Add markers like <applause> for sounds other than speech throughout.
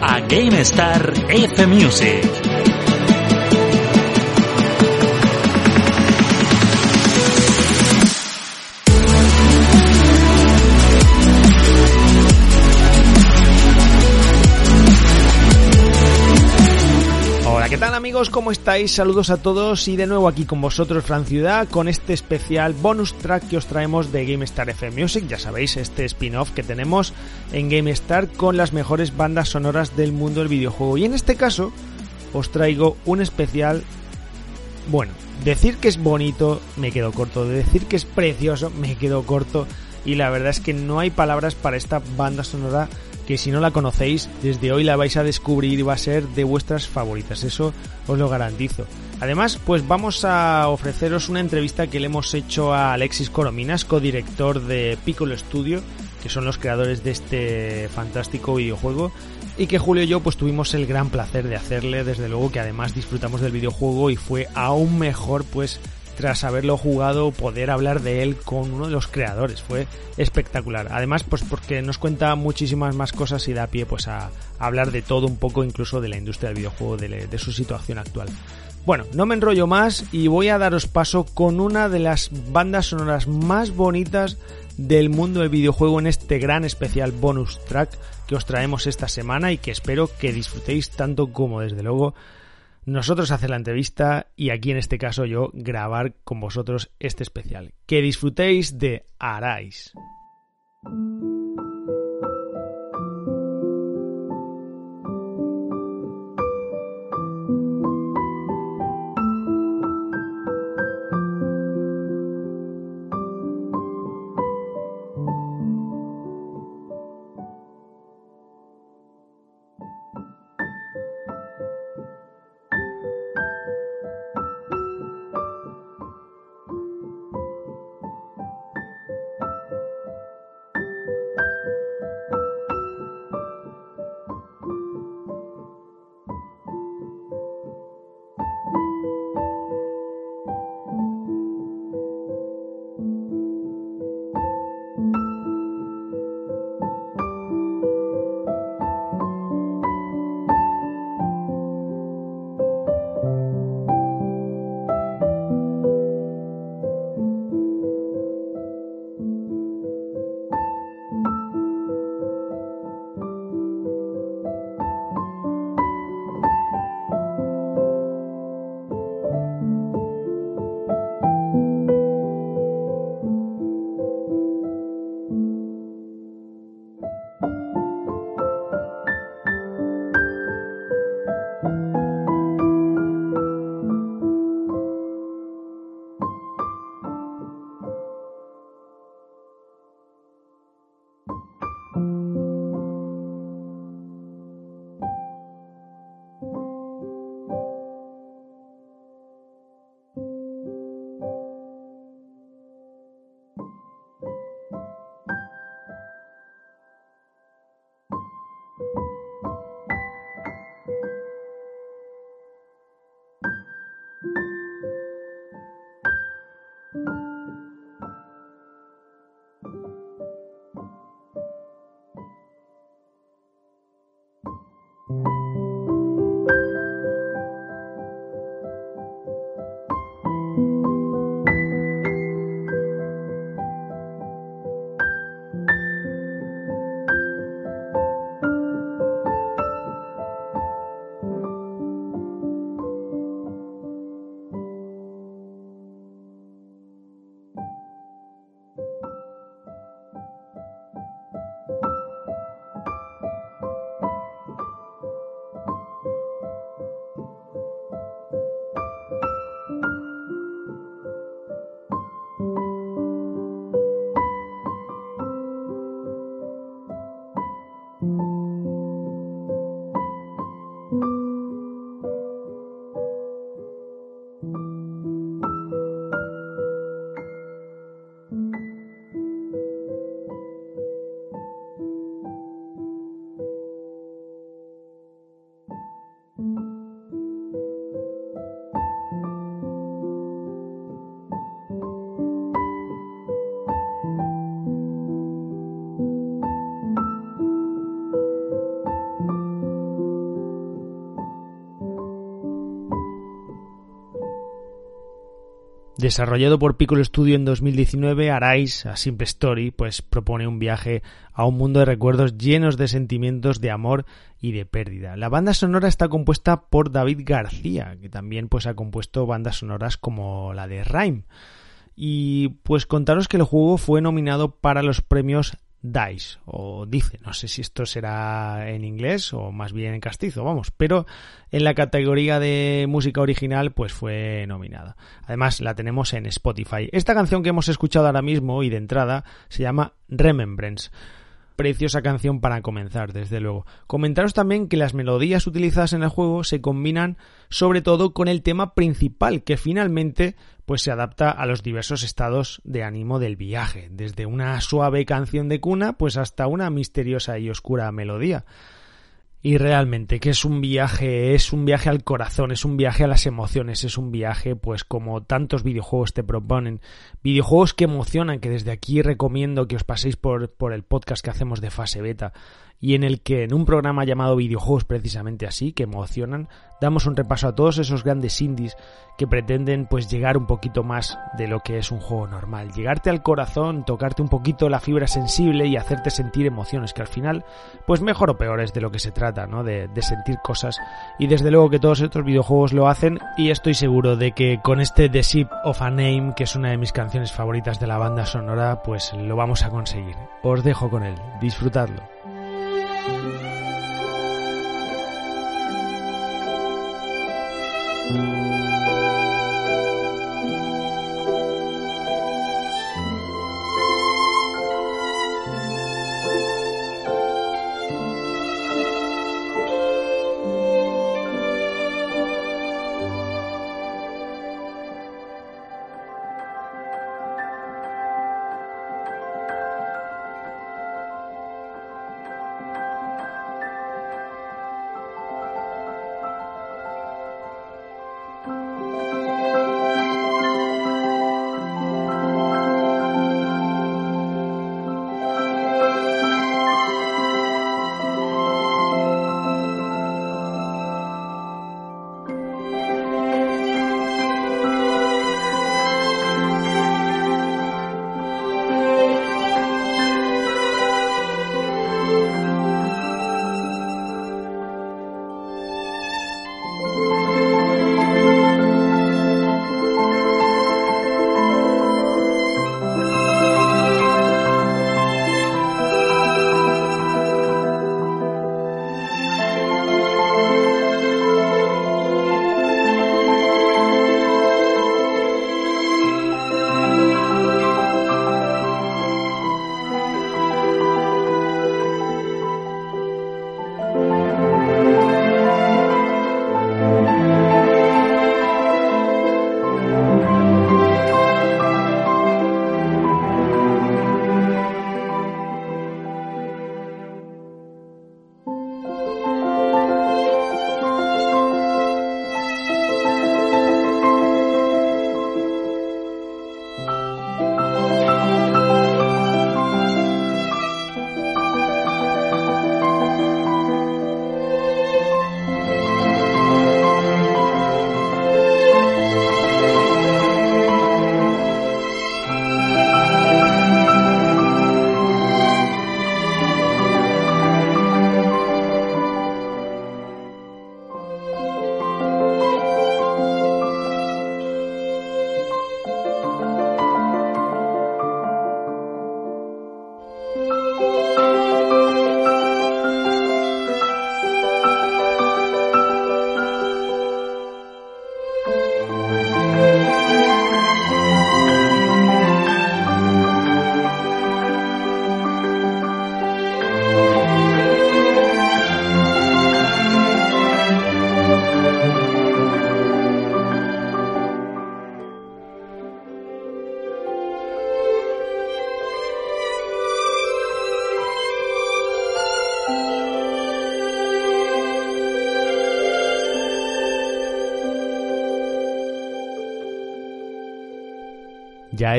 A GameStar F Music. ¿Cómo estáis? Saludos a todos y de nuevo aquí con vosotros, Fran Ciudad, con este especial bonus track que os traemos de GameStar FM Music. Ya sabéis, este spin-off que tenemos en GameStar con las mejores bandas sonoras del mundo del videojuego. Y en este caso, os traigo un especial. Bueno, decir que es bonito me quedo corto, de decir que es precioso me quedo corto. Y la verdad es que no hay palabras para esta banda sonora que si no la conocéis, desde hoy la vais a descubrir y va a ser de vuestras favoritas, eso os lo garantizo. Además, pues vamos a ofreceros una entrevista que le hemos hecho a Alexis Corominas, codirector de Piccolo Studio, que son los creadores de este fantástico videojuego, y que Julio y yo pues tuvimos el gran placer de hacerle, desde luego que además disfrutamos del videojuego y fue aún mejor pues tras haberlo jugado, poder hablar de él con uno de los creadores. Fue espectacular. Además, pues porque nos cuenta muchísimas más cosas y da pie pues a, hablar de todo un poco, incluso de la industria del videojuego, de, de su situación actual. Bueno, no me enrollo más y voy a daros paso con una de las bandas sonoras más bonitas del mundo del videojuego en este gran especial bonus track que os traemos esta semana y que espero que disfrutéis tanto como desde luego nosotros hacer la entrevista y aquí en este caso yo grabar con vosotros este especial. Que disfrutéis de Arais. Desarrollado por Piccolo Studio en 2019, Arise, a Simple Story, pues propone un viaje a un mundo de recuerdos llenos de sentimientos de amor y de pérdida. La banda sonora está compuesta por David García, que también pues ha compuesto bandas sonoras como la de Rhyme. Y pues contaros que el juego fue nominado para los premios DICE, o dice, no sé si esto será en inglés o más bien en castizo, vamos, pero en la categoría de música original pues fue nominada. Además la tenemos en Spotify. Esta canción que hemos escuchado ahora mismo y de entrada se llama Remembrance preciosa canción para comenzar, desde luego. Comentaros también que las melodías utilizadas en el juego se combinan sobre todo con el tema principal, que finalmente pues se adapta a los diversos estados de ánimo del viaje, desde una suave canción de cuna pues hasta una misteriosa y oscura melodía. Y realmente que es un viaje, es un viaje al corazón, es un viaje a las emociones, es un viaje pues como tantos videojuegos te proponen, videojuegos que emocionan, que desde aquí recomiendo que os paséis por, por el podcast que hacemos de fase beta, y en el que en un programa llamado videojuegos precisamente así, que emocionan, damos un repaso a todos esos grandes indies que pretenden pues llegar un poquito más de lo que es un juego normal, llegarte al corazón, tocarte un poquito la fibra sensible y hacerte sentir emociones que al final pues mejor o peor es de lo que se trata, ¿no? De, de sentir cosas y desde luego que todos estos videojuegos lo hacen y estoy seguro de que con este The Ship of a Name, que es una de mis canciones favoritas de la banda sonora, pues lo vamos a conseguir. Os dejo con él, disfrutadlo.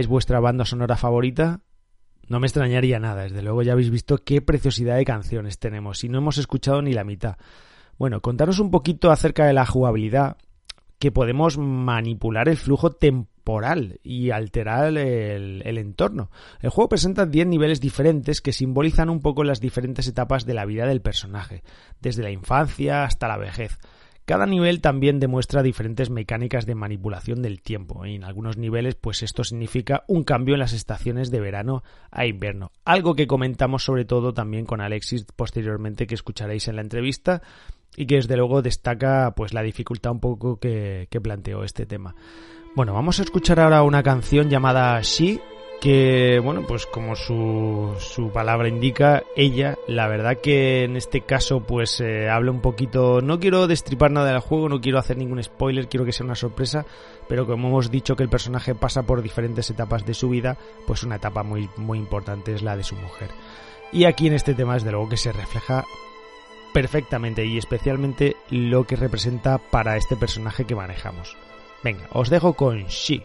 vuestra banda sonora favorita, no me extrañaría nada. Desde luego ya habéis visto qué preciosidad de canciones tenemos y no hemos escuchado ni la mitad. Bueno, contaros un poquito acerca de la jugabilidad, que podemos manipular el flujo temporal y alterar el, el entorno. El juego presenta 10 niveles diferentes que simbolizan un poco las diferentes etapas de la vida del personaje, desde la infancia hasta la vejez. Cada nivel también demuestra diferentes mecánicas de manipulación del tiempo y en algunos niveles pues esto significa un cambio en las estaciones de verano a invierno, algo que comentamos sobre todo también con Alexis posteriormente que escucharéis en la entrevista y que desde luego destaca pues la dificultad un poco que, que planteó este tema. Bueno, vamos a escuchar ahora una canción llamada She que, bueno, pues como su, su palabra indica, ella, la verdad que en este caso pues eh, habla un poquito, no quiero destripar nada del juego, no quiero hacer ningún spoiler, quiero que sea una sorpresa, pero como hemos dicho que el personaje pasa por diferentes etapas de su vida, pues una etapa muy, muy importante es la de su mujer. Y aquí en este tema desde luego que se refleja perfectamente y especialmente lo que representa para este personaje que manejamos. Venga, os dejo con She.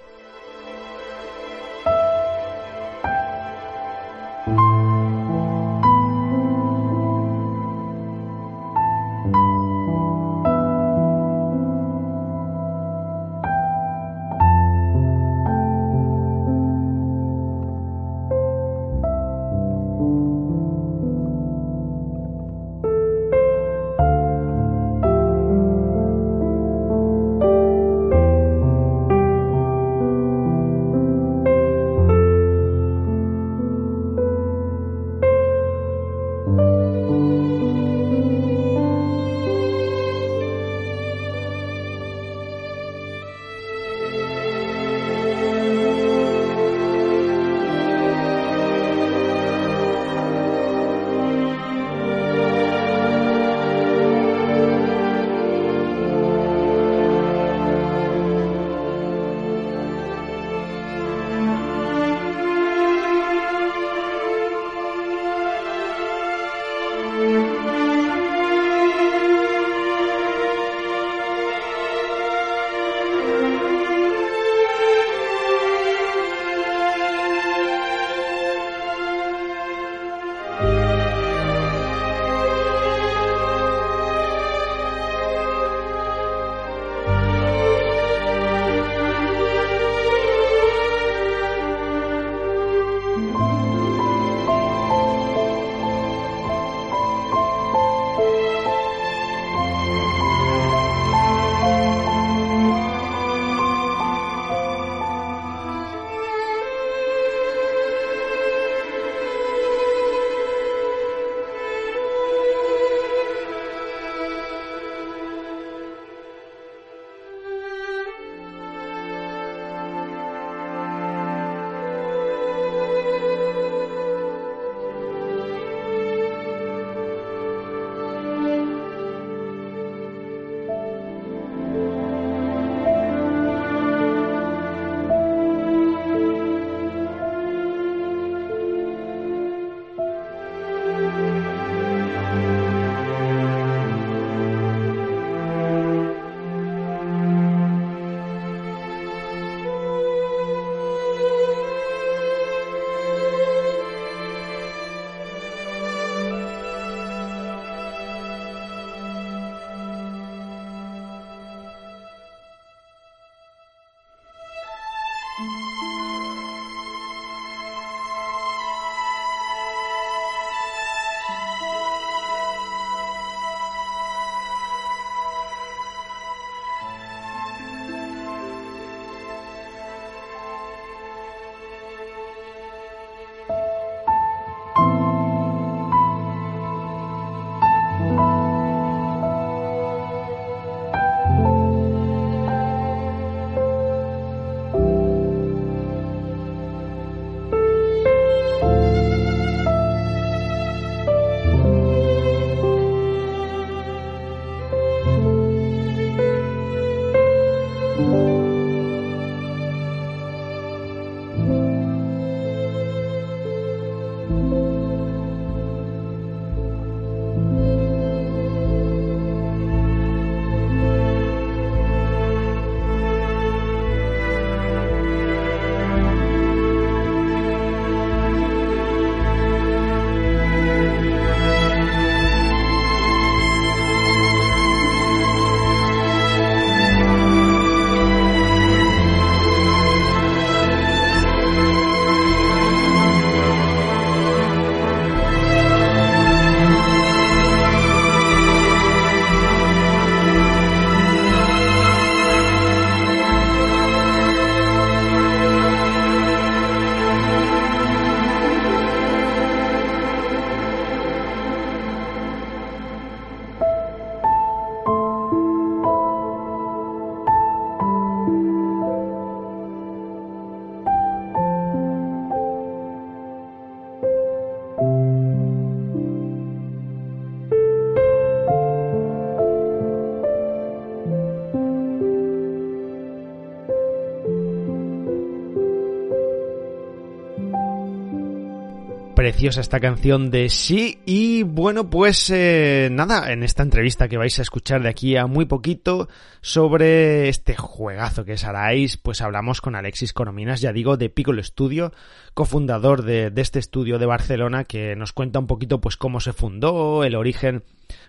Preciosa esta canción de Sí y bueno pues eh, nada, en esta entrevista que vais a escuchar de aquí a muy poquito sobre este juegazo que es Arais, pues hablamos con Alexis Corominas, ya digo, de Piccolo Studio, cofundador de, este estudio de Barcelona que nos cuenta un poquito pues cómo se fundó, el origen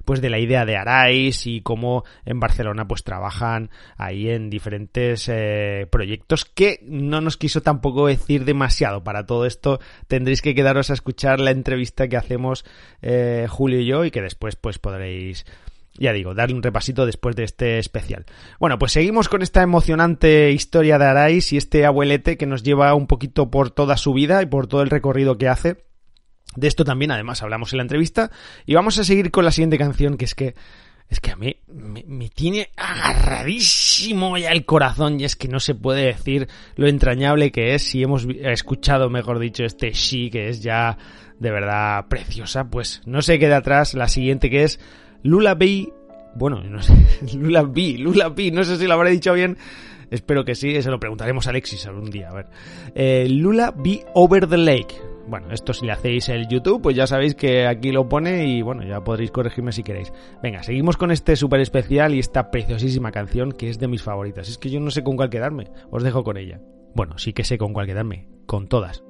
pues de la idea de Arais y cómo en Barcelona pues trabajan ahí en diferentes eh, proyectos que no nos quiso tampoco decir demasiado. Para todo esto tendréis que quedaros a escuchar la entrevista que hacemos eh, Julio y yo y que después pues podréis ya digo, darle un repasito después de este especial. Bueno, pues seguimos con esta emocionante historia de Arais y este abuelete que nos lleva un poquito por toda su vida y por todo el recorrido que hace de esto también, además, hablamos en la entrevista. Y vamos a seguir con la siguiente canción, que es que. Es que a mí me, tiene agarradísimo ya el corazón y es que no se puede decir lo entrañable que es si hemos escuchado, mejor dicho, este She que es ya de verdad preciosa, pues no se queda atrás la siguiente que es Lula B. Bueno, no sé, <laughs> Lula B, no sé si lo habré dicho bien. Espero que sí, se lo preguntaremos a Alexis algún día, a ver. Eh, Lula B Over the Lake bueno, esto si le hacéis el YouTube, pues ya sabéis que aquí lo pone y bueno, ya podréis corregirme si queréis. Venga, seguimos con este súper especial y esta preciosísima canción que es de mis favoritas. Es que yo no sé con cuál quedarme, os dejo con ella. Bueno, sí que sé con cuál quedarme, con todas.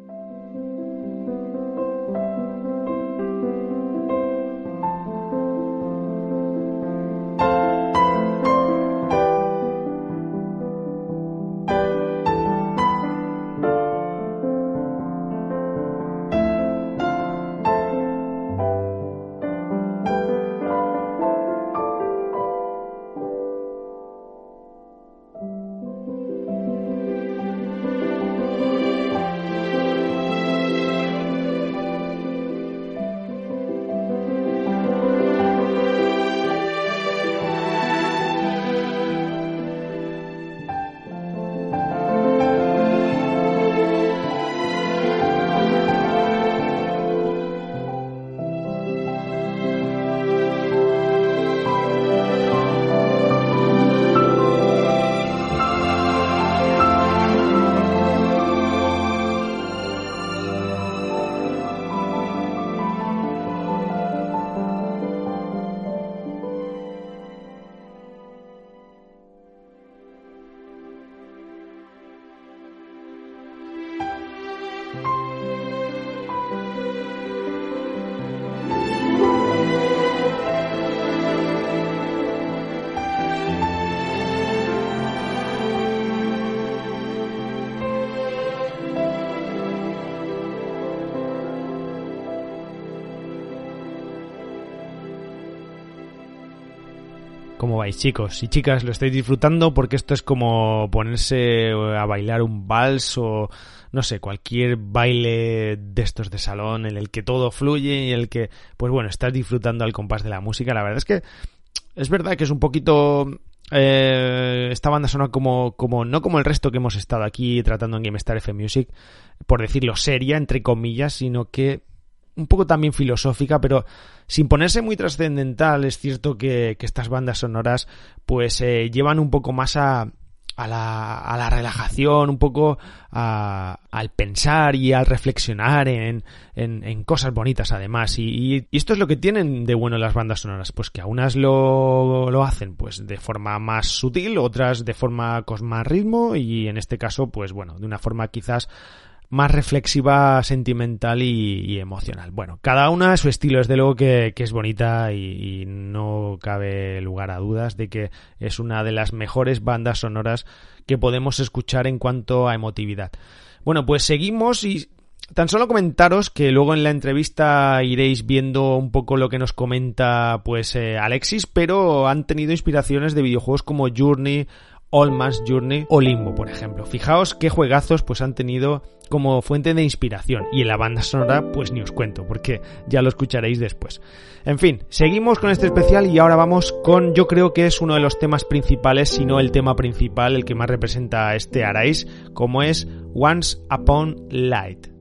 ¿Cómo vais chicos y chicas? ¿Lo estáis disfrutando? Porque esto es como ponerse a bailar un vals o no sé, cualquier baile de estos de salón en el que todo fluye y el que, pues bueno, estás disfrutando al compás de la música. La verdad es que es verdad que es un poquito eh, esta banda sonora como, como, no como el resto que hemos estado aquí tratando en GameStar F Music, por decirlo seria, entre comillas, sino que un poco también filosófica, pero sin ponerse muy trascendental, es cierto que, estas bandas sonoras pues eh, llevan un poco más a, a la, a la relajación, un poco a, al pensar y al reflexionar en, en, cosas bonitas además. Y, y, esto es lo que tienen de bueno las bandas sonoras, pues que a unas lo, lo hacen pues de forma más sutil, otras de forma con más ritmo y en este caso pues bueno, de una forma quizás más reflexiva, sentimental y, emocional. Bueno, cada una su estilo, es de luego que, es bonita y, no cabe lugar a dudas de que es una de las mejores bandas sonoras que podemos escuchar en cuanto a emotividad. Bueno, pues seguimos y tan solo comentaros que luego en la entrevista iréis viendo un poco lo que nos comenta pues eh, Alexis, pero han tenido inspiraciones de videojuegos como Journey All Mass Journey o Limbo, por ejemplo. Fijaos qué juegazos pues han tenido como fuente de inspiración y en la banda sonora pues ni os cuento porque ya lo escucharéis después. En fin, seguimos con este especial y ahora vamos con yo creo que es uno de los temas principales, si no el tema principal, el que más representa a este Arais, como es Once Upon Light.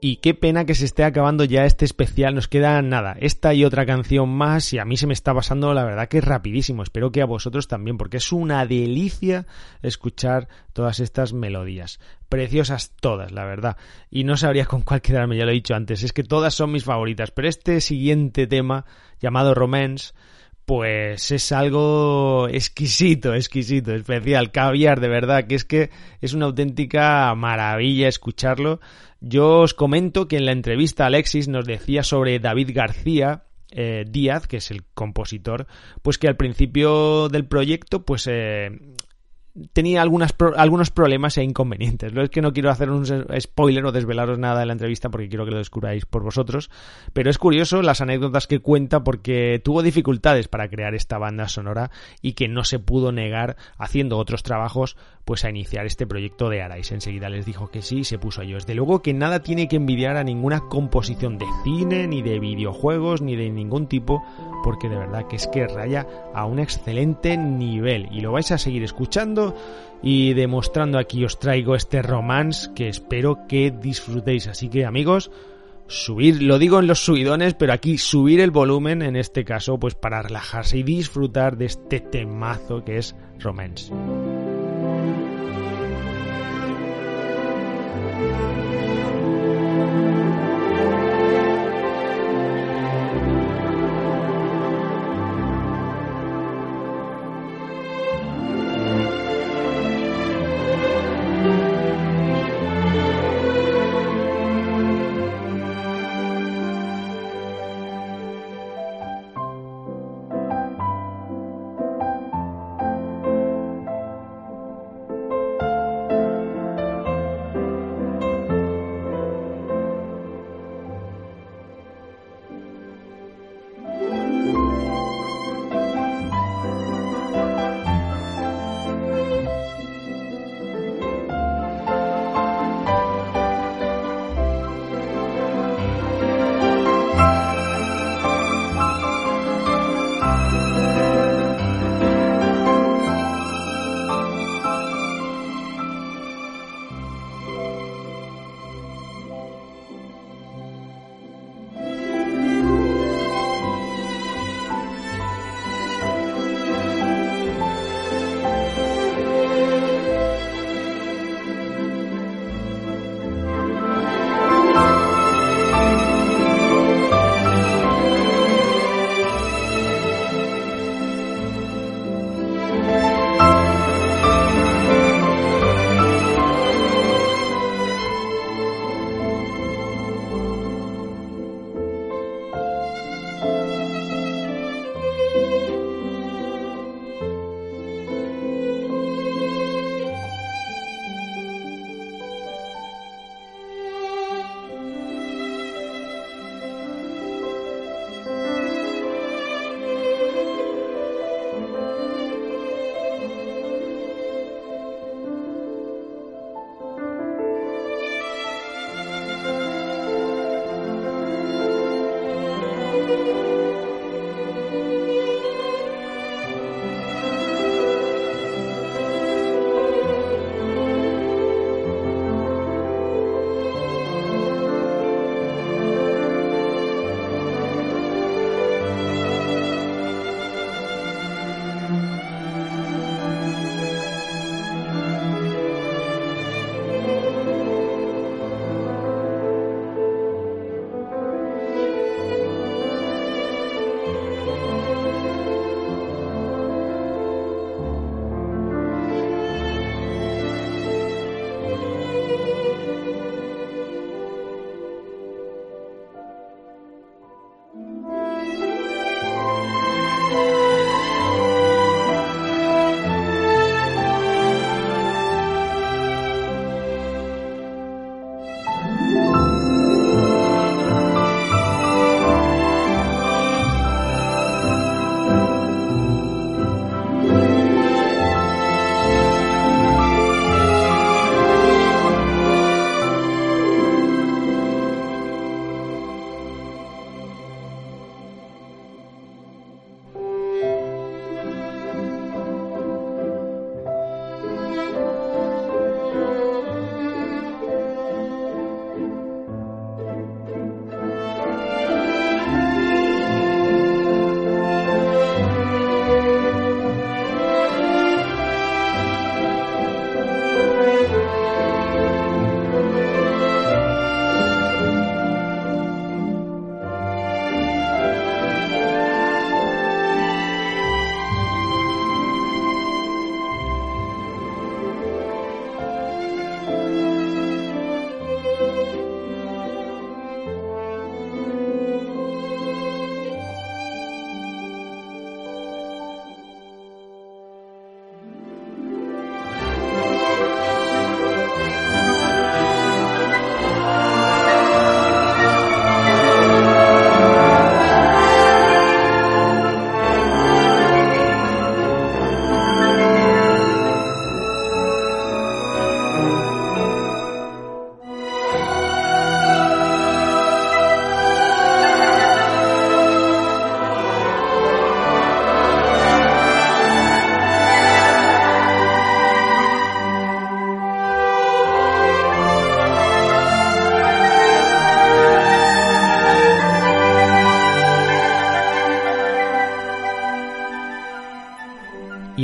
Y qué pena que se esté acabando ya este especial. Nos queda nada, esta y otra canción más. Y a mí se me está pasando, la verdad, que es rapidísimo. Espero que a vosotros también, porque es una delicia escuchar todas estas melodías. Preciosas todas, la verdad. Y no sabría con cuál quedarme, ya lo he dicho antes. Es que todas son mis favoritas. Pero este siguiente tema, llamado Romance, pues es algo exquisito, exquisito, especial, caviar, de verdad, que es que es una auténtica maravilla escucharlo. Yo os comento que en la entrevista Alexis nos decía sobre David García, eh, Díaz, que es el compositor, pues que al principio del proyecto, pues eh, tenía algunas algunos problemas e inconvenientes. Lo es que no quiero hacer un spoiler o desvelaros nada de la entrevista porque quiero que lo descubráis por vosotros, pero es curioso las anécdotas que cuenta porque tuvo dificultades para crear esta banda sonora y que no se pudo negar haciendo otros trabajos pues a iniciar este proyecto de Arais. Enseguida les dijo que sí y se puso a ello. Desde luego que nada tiene que envidiar a ninguna composición de cine, ni de videojuegos, ni de ningún tipo, porque de verdad que es que raya a un excelente nivel y lo vais a seguir escuchando y demostrando aquí os traigo este romance que espero que disfrutéis. Así que amigos, subir, lo digo en los subidones, pero aquí subir el volumen en este caso pues para relajarse y disfrutar de este temazo que es romance.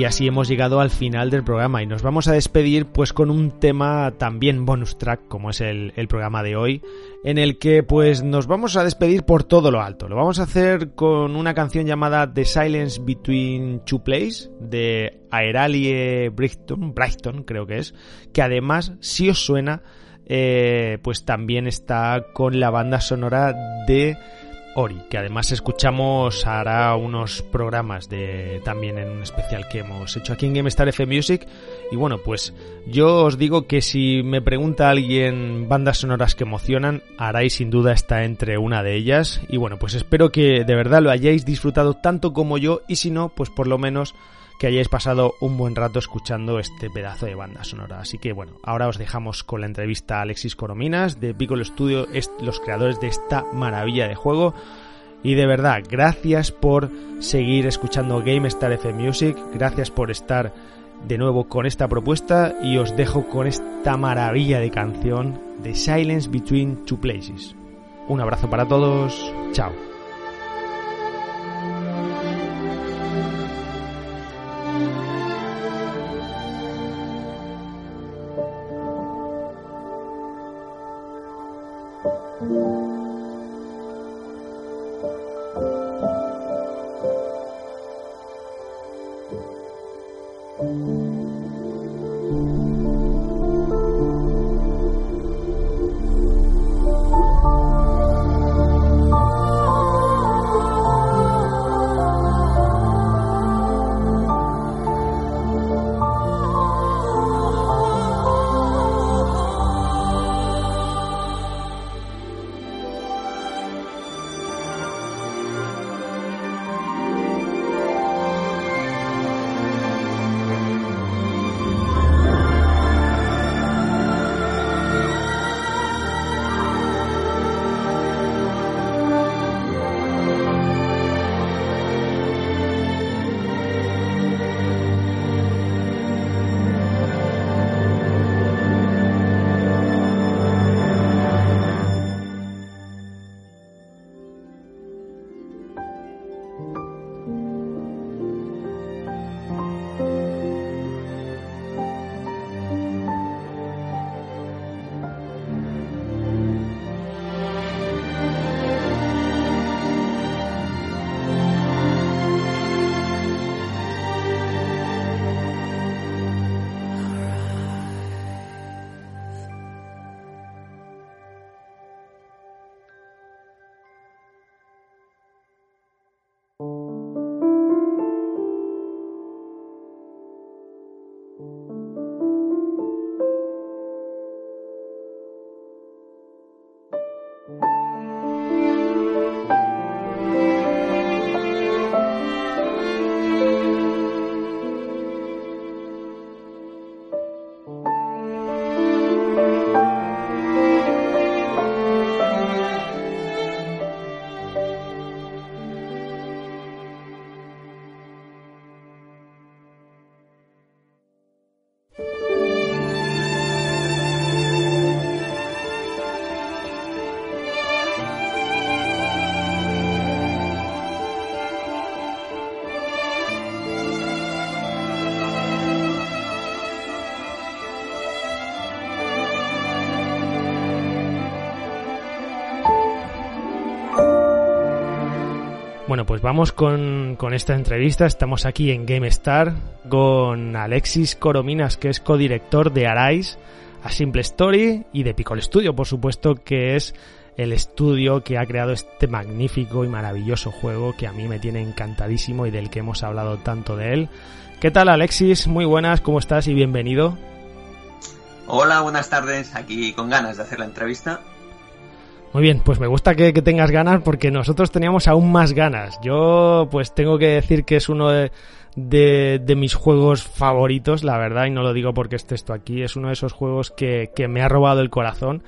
Y así hemos llegado al final del programa y nos vamos a despedir pues con un tema también bonus track como es el, el, programa de hoy en el que pues nos vamos a despedir por todo lo alto. Lo vamos a hacer con una canción llamada The Silence Between Two Plays de Aeralie Brighton, Brighton creo que es, que además si os suena eh, pues también está con la banda sonora de Ori, que además escuchamos hará unos programas de también en un especial que hemos hecho aquí en GameStar F Music. Y bueno, pues yo os digo que si me pregunta alguien bandas sonoras que emocionan, Arai sin duda está entre una de ellas. Y bueno, pues espero que de verdad lo hayáis disfrutado tanto como yo y si no, pues por lo menos que hayáis pasado un buen rato escuchando este pedazo de banda sonora. Así que bueno, ahora os dejamos con la entrevista a Alexis Corominas de Piccolo Studio, los creadores de esta maravilla de juego. Y de verdad, gracias por seguir escuchando GameStar F Music, gracias por estar de nuevo con esta propuesta y os dejo con esta maravilla de canción de Silence Between Two Places. Un abrazo para todos, chao. Bueno, pues vamos con, con, esta entrevista. Estamos aquí en GameStar con Alexis Corominas, que es codirector de Arise, a Simple Story y de Piccolo Studio, por supuesto, que es el estudio que ha creado este magnífico y maravilloso juego que a mí me tiene encantadísimo y del que hemos hablado tanto de él. ¿Qué tal Alexis? Muy buenas, ¿cómo estás y bienvenido? Hola, buenas tardes. Aquí con ganas de hacer la entrevista muy bien, pues me gusta que, tengas ganas porque nosotros teníamos aún más ganas. Yo pues tengo que decir que es uno de, mis juegos favoritos, la verdad, y no lo digo porque esté esto aquí, es uno de esos juegos que, que me ha robado el corazón.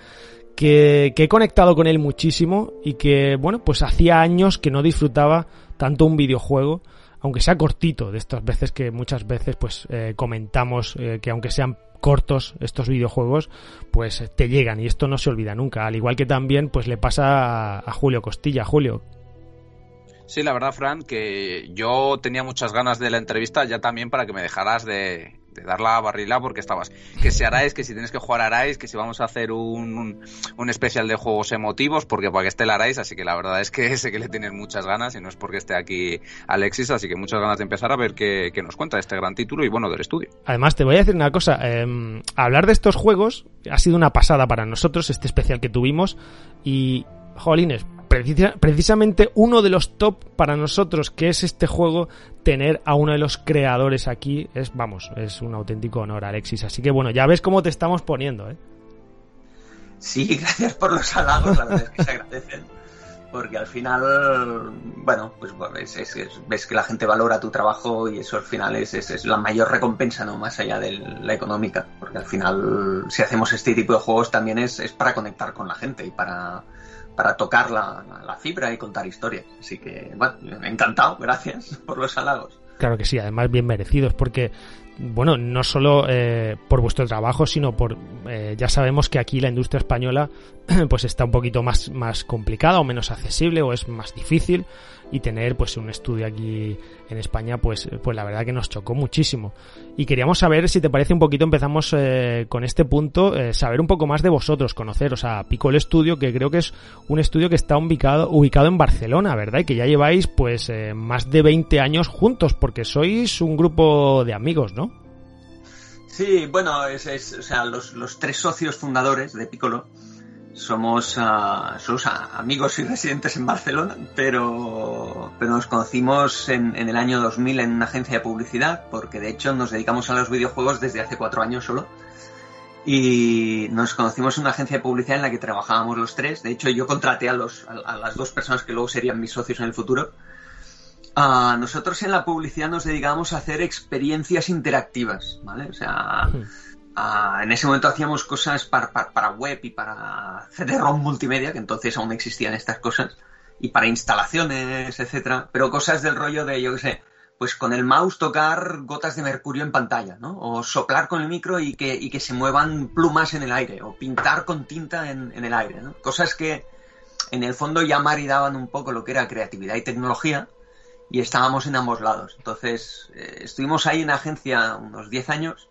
Que, que, he conectado con él muchísimo y que, bueno, pues hacía años que no disfrutaba tanto un videojuego, aunque sea cortito, de estas veces que muchas veces pues eh, comentamos eh, que aunque sean cortos estos videojuegos, pues te llegan y esto no se olvida nunca. Al igual que también pues le pasa a, Julio Costilla. Julio. Sí, la verdad, Fran, que yo tenía muchas ganas de la entrevista ya también para que me dejaras de, dar la barrila porque estabas. Que si Arais, que si tienes que jugar Arais, que si vamos a hacer un, un, especial de juegos emotivos, porque para que esté el Arais, así que la verdad es que <laughs> sé que le tienes muchas ganas y no es porque esté aquí Alexis, así que muchas ganas de empezar a ver qué, qué nos cuenta este gran título y bueno, del estudio. Además, te voy a decir una cosa, eh, hablar de estos juegos ha sido una pasada para nosotros, este especial que tuvimos, y, jolines, precisamente uno de los top para nosotros, que es este juego, tener a uno de los creadores aquí, es, vamos, es un auténtico honor, Alexis. Así que bueno, ya ves cómo te estamos poniendo, ¿eh? Sí, <laughs> gracias por los halagos, la verdad es que se agradecen. Porque al final, bueno, pues ves que la gente valora tu trabajo y eso al final es, la mayor recompensa, ¿no? Más allá de la económica. Porque al final, si hacemos este tipo de juegos también es para conectar con la gente y para, para tocar la, la, fibra y contar historias. Así que, bueno, encantado, gracias <laughs> por los halagos. Claro que sí, además bien merecidos, porque, bueno, no solo eh, por vuestro trabajo, sino por, eh, ya sabemos que aquí la industria española, <clears throat> pues está un poquito más, más complicada o menos accesible o es más difícil y tener pues un estudio aquí en España pues pues la verdad que nos chocó muchísimo. Y queríamos saber si te parece un poquito empezamos eh, con este punto eh, saber un poco más de vosotros conoceros a Picol Studio que creo que es un estudio que está ubicado ubicado en Barcelona verdad y que ya lleváis pues eh, más de 20 años juntos porque sois un grupo de amigos no sí bueno es, es o sea los, los tres socios fundadores de Piccolo somos, uh, somos amigos y residentes en Barcelona, pero, pero nos conocimos en, en, el año 2000 en una agencia de publicidad, porque de hecho nos dedicamos a los videojuegos desde hace cuatro años solo. Y nos conocimos en una agencia de publicidad en la que trabajábamos los tres. De hecho, yo contraté a, los, a, las dos personas que luego serían mis socios en el futuro. Uh, nosotros en la publicidad nos dedicábamos a hacer experiencias interactivas, ¿vale? O sea, Ah, en ese momento hacíamos cosas para, web y para CD-ROM multimedia, que entonces aún existían estas cosas, y para instalaciones, etcétera, pero cosas del rollo de, yo qué sé, pues con el mouse tocar gotas de mercurio en pantalla, ¿no? O soplar con el micro y que, se muevan plumas en el aire, o pintar con tinta en, en el aire, ¿no? Cosas que en el fondo ya maridaban un poco lo que era creatividad y tecnología, y estábamos en ambos lados. Entonces, eh, estuvimos ahí en agencia unos 10 años,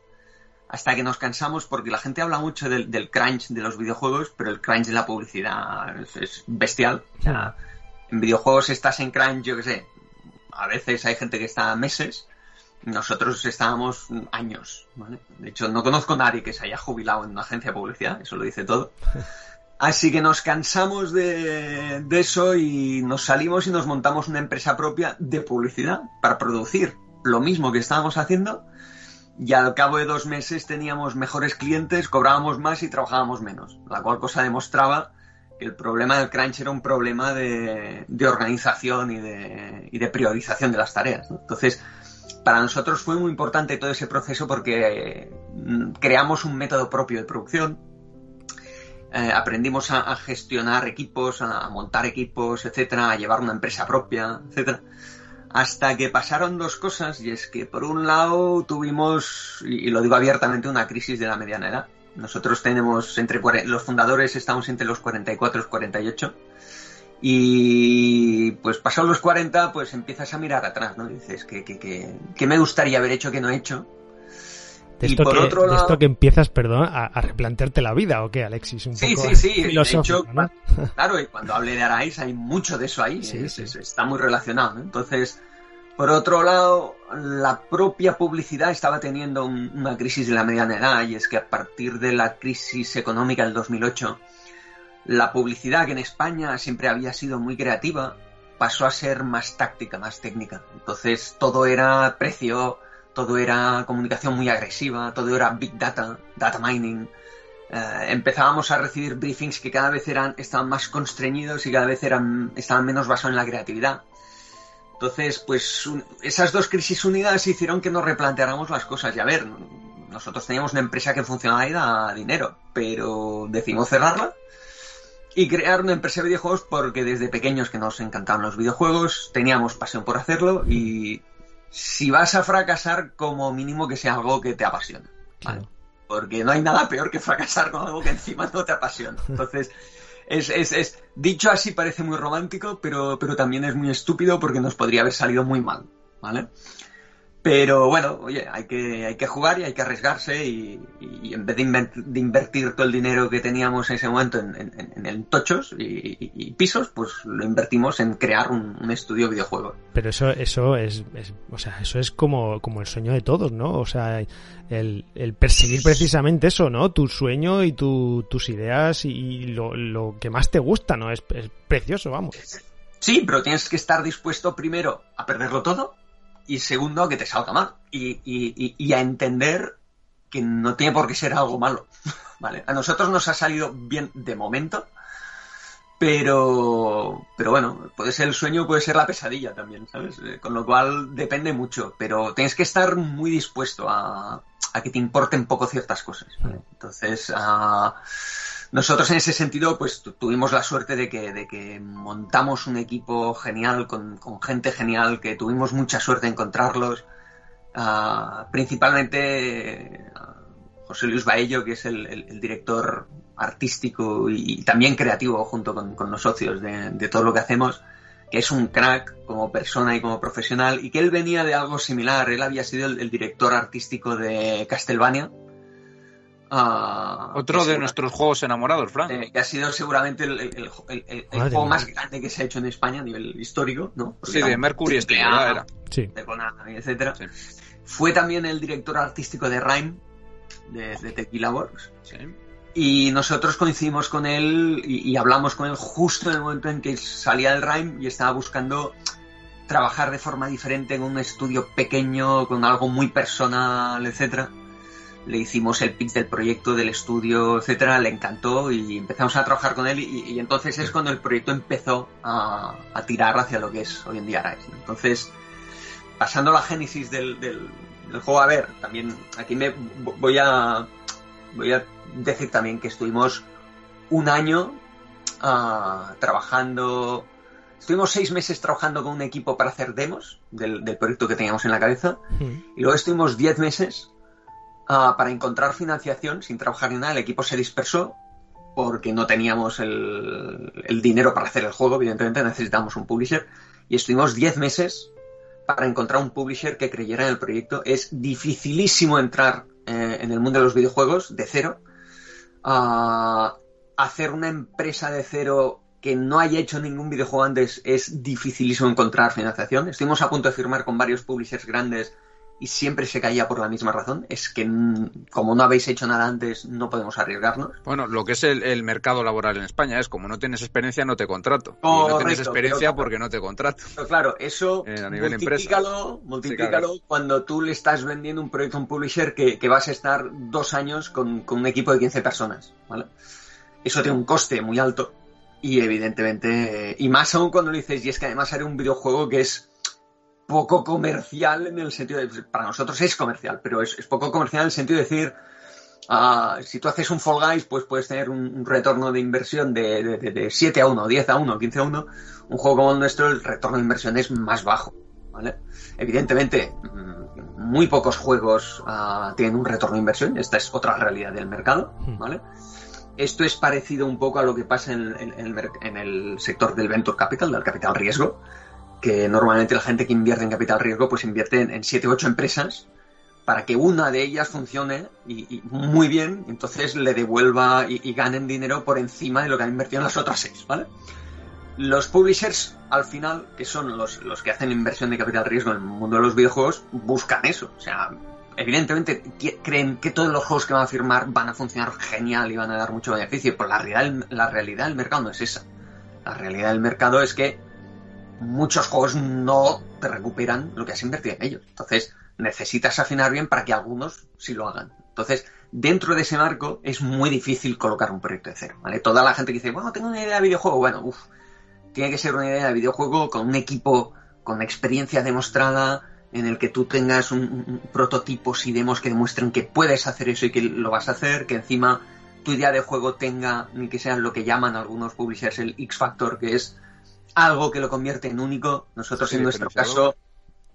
hasta que nos cansamos porque la gente habla mucho del, crunch de los videojuegos, pero el crunch de la publicidad es, bestial. O sea, en videojuegos estás en crunch, yo qué sé, a veces hay gente que está meses, nosotros estábamos años. De hecho, no conozco a nadie que se haya jubilado en una agencia de publicidad, eso lo dice todo. <laughs> Así que nos cansamos de, de eso y nos salimos y nos montamos una empresa propia de publicidad para producir lo mismo que estábamos haciendo y al cabo de dos meses teníamos mejores clientes, cobrábamos más y trabajábamos menos, la cual cosa demostraba que el problema del crunch era un problema de, organización y de, y de, priorización de las tareas. Entonces, para nosotros fue muy importante todo ese proceso porque mm, creamos un método propio de producción, eh, aprendimos a, gestionar equipos, a montar equipos, etcétera, a llevar una empresa propia, etcétera hasta que pasaron dos cosas, y es que por un lado tuvimos, y lo digo abiertamente, una crisis de la mediana edad. Nosotros tenemos entre los fundadores estamos entre los 44 y los 48. Y pues pasados los 40, pues empiezas a mirar atrás, ¿no? dices, que, que, que, me gustaría haber hecho que no he hecho? De esto, que, otro de esto que empiezas, perdón, a, replantearte la vida, ¿o qué, Alexis? Un sí, sí, sí. De hecho, claro, y cuando hable de Arais hay mucho de eso ahí. está muy relacionado. Entonces, por otro lado, la propia publicidad estaba teniendo una crisis de la mediana edad, y es que a partir de la crisis económica del 2008, la publicidad que en España siempre había sido muy creativa, pasó a ser más táctica, más técnica. Entonces, todo era precio todo era comunicación muy agresiva, todo era big data, data mining. Eh, empezábamos a recibir briefings que cada vez eran, estaban más constreñidos y cada vez eran, estaban menos basados en la creatividad. Entonces, pues esas dos crisis unidas hicieron que nos replanteáramos las cosas. Y a ver, nosotros teníamos una empresa que funcionaba y da dinero, pero decidimos cerrarla y crear una empresa de videojuegos porque desde pequeños que nos encantaban los videojuegos, teníamos pasión por hacerlo y si vas a fracasar, como mínimo que sea algo que te apasiona. Porque no hay nada peor que fracasar con algo que encima no te apasiona. <laughs> Entonces, es, es, es, dicho así parece muy romántico, pero, pero también es muy estúpido porque nos podría haber salido muy mal, ¿vale? Pero bueno, oye, hay que, hay que jugar y hay que arriesgarse y, y en vez de, inver de, invertir todo el dinero que teníamos en ese momento en, en, en tochos y, y, pisos, pues lo invertimos en crear un, un estudio de videojuegos. Pero eso, eso es, es, o sea, eso es como, como el sueño de todos, ¿no? O sea, el, el perseguir precisamente eso, ¿no? Tu sueño y tu, tus ideas y lo, lo, que más te gusta, ¿no? Es, es precioso, vamos. Sí, pero tienes que estar dispuesto primero a perderlo todo y segundo a que te salga mal y, y, y, a entender que no tiene por qué ser algo malo. <laughs> ¿vale? A nosotros nos ha salido bien de momento, pero, pero bueno, puede ser el sueño, puede ser la pesadilla también, ¿sabes? Eh, con lo cual depende mucho, pero tienes que estar muy dispuesto a, a que te importen poco ciertas cosas. ¿vale? Entonces, uh, nosotros en ese sentido, pues tuvimos la suerte de que, de que montamos un equipo genial, con, con, gente genial, que tuvimos mucha suerte de encontrarlos. Uh, principalmente uh, José Luis Baello, que es el, el, el director artístico y, y, también creativo junto con, con los socios de, de, todo lo que hacemos, que es un crack como persona y como profesional, y que él venía de algo similar. Él había sido el, el director artístico de Castlevania, Uh, Otro de nuestros juegos enamorados, Frank. Eh, que ha sido seguramente el, el, el, el juego más grande que se ha hecho en España a nivel histórico, ¿no? Porque sí, de Mercury Steam, era. Sí. De Konami, etcétera. Sí. Fue también el director artístico de Rhyme, de, de Tequila Works. Sí. Y nosotros coincidimos con él y, y, hablamos con él justo en el momento en que salía el Rhyme y estaba buscando trabajar de forma diferente en un estudio pequeño, con algo muy personal, etcétera le hicimos el pitch del proyecto, del estudio, etcétera, le encantó y empezamos a trabajar con él y, y entonces es cuando el proyecto empezó a, a, tirar hacia lo que es hoy en día Arise. Entonces, pasando la génesis del, del, del, juego, a ver, también aquí me voy a voy a decir también que estuvimos un año uh, trabajando Estuvimos seis meses trabajando con un equipo para hacer demos del, del proyecto que teníamos en la cabeza Mm. y luego estuvimos diez meses Uh, para encontrar financiación sin trabajar ni nada, el equipo se dispersó porque no teníamos el, dinero para hacer el juego, evidentemente necesitábamos un publisher y estuvimos 10 meses para encontrar un publisher que creyera en el proyecto. Es dificilísimo entrar eh, en el mundo de los videojuegos de cero. Uh, hacer una empresa de cero que no haya hecho ningún videojuego antes es dificilísimo encontrar financiación. Estuvimos a punto de firmar con varios publishers grandes y siempre se caía por la misma razón. Es que como no habéis hecho nada antes, no podemos arriesgarnos. Bueno, lo que es el, el mercado laboral en España es como no tienes experiencia, no te contrato. Y no tienes experiencia pero, porque no te contrato. Pero claro, eso eh, a nivel multiplícalo, multiplícalo sí, claro. cuando tú le estás vendiendo un proyecto a un publisher que, que vas a estar dos años con, con, un equipo de 15 personas. ¿vale? Eso tiene un coste muy alto. Y evidentemente, y más aún cuando lo dices, y es que además haré un videojuego que es poco comercial en el sentido de, para nosotros es comercial, pero es, es poco comercial en el sentido de decir, uh, si tú haces un Fall Guys, pues puedes tener un, un retorno de inversión de, de, de, de, 7 a 1, 10 a 1, 15 a 1. Un juego como el nuestro, el retorno de inversión es más bajo, ¿vale? Evidentemente, mm, muy pocos juegos uh, tienen un retorno de inversión, esta es otra realidad del mercado, ¿vale? Esto es parecido un poco a lo que pasa en, en, en, el, en el sector del venture capital, del capital riesgo, que normalmente la gente que invierte en capital riesgo pues invierte en, en 7 u 8 empresas para que una de ellas funcione y, muy bien, entonces le devuelva y, y, ganen dinero por encima de lo que han invertido en las otras 6, ¿vale? Los publishers, al final, que son los, los que hacen inversión de capital riesgo en el mundo de los videojuegos, buscan eso. O sea, evidentemente creen que todos los juegos que van a firmar van a funcionar genial y van a dar mucho beneficio, pero la realidad, la realidad del mercado no es esa. La realidad del mercado es que muchos juegos no te recuperan lo que has invertido en ellos. Entonces, necesitas afinar bien para que algunos sí lo hagan. Entonces, dentro de ese marco es muy difícil colocar un proyecto de cero, ¿vale? Toda la gente que dice, bueno, tengo una idea de videojuego, bueno, uff, tiene que ser una idea de videojuego con un equipo con experiencia demostrada, en el que tú tengas un, un prototipos y demos que demuestren que puedes hacer eso y que lo vas a hacer, que encima tu idea de juego tenga, ni que sea lo que llaman algunos publishers el X-Factor, que es algo que lo convierte en único. Nosotros sí, en nuestro caso,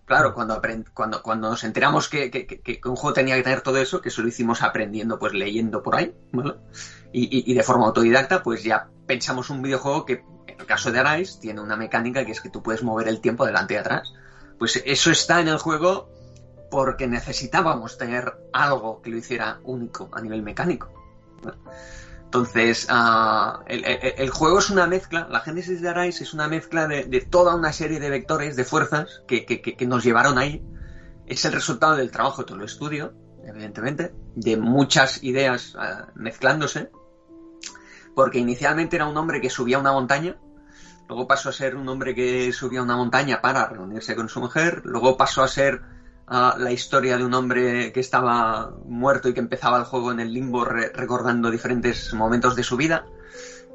claro, cuando, cuando, cuando nos enteramos que, que, un juego tenía que tener todo eso, que eso lo hicimos aprendiendo, pues leyendo por ahí, ¿vale? Y, y, de forma autodidacta, pues ya pensamos un videojuego que, en el caso de Arise, tiene una mecánica que es que tú puedes mover el tiempo adelante y atrás. Pues eso está en el juego porque necesitábamos tener algo que lo hiciera único a nivel mecánico. Entonces, uh, el, juego es una mezcla, la génesis de Arise es una mezcla de, de toda una serie de vectores, de fuerzas que, que, que, nos llevaron ahí. Es el resultado del trabajo de todo el estudio, evidentemente, de muchas ideas uh, mezclándose, porque inicialmente era un hombre que subía una montaña, luego pasó a ser un hombre que subía una montaña para reunirse con su mujer, luego pasó a ser la historia de un hombre que estaba muerto y que empezaba el juego en el limbo recordando diferentes momentos de su vida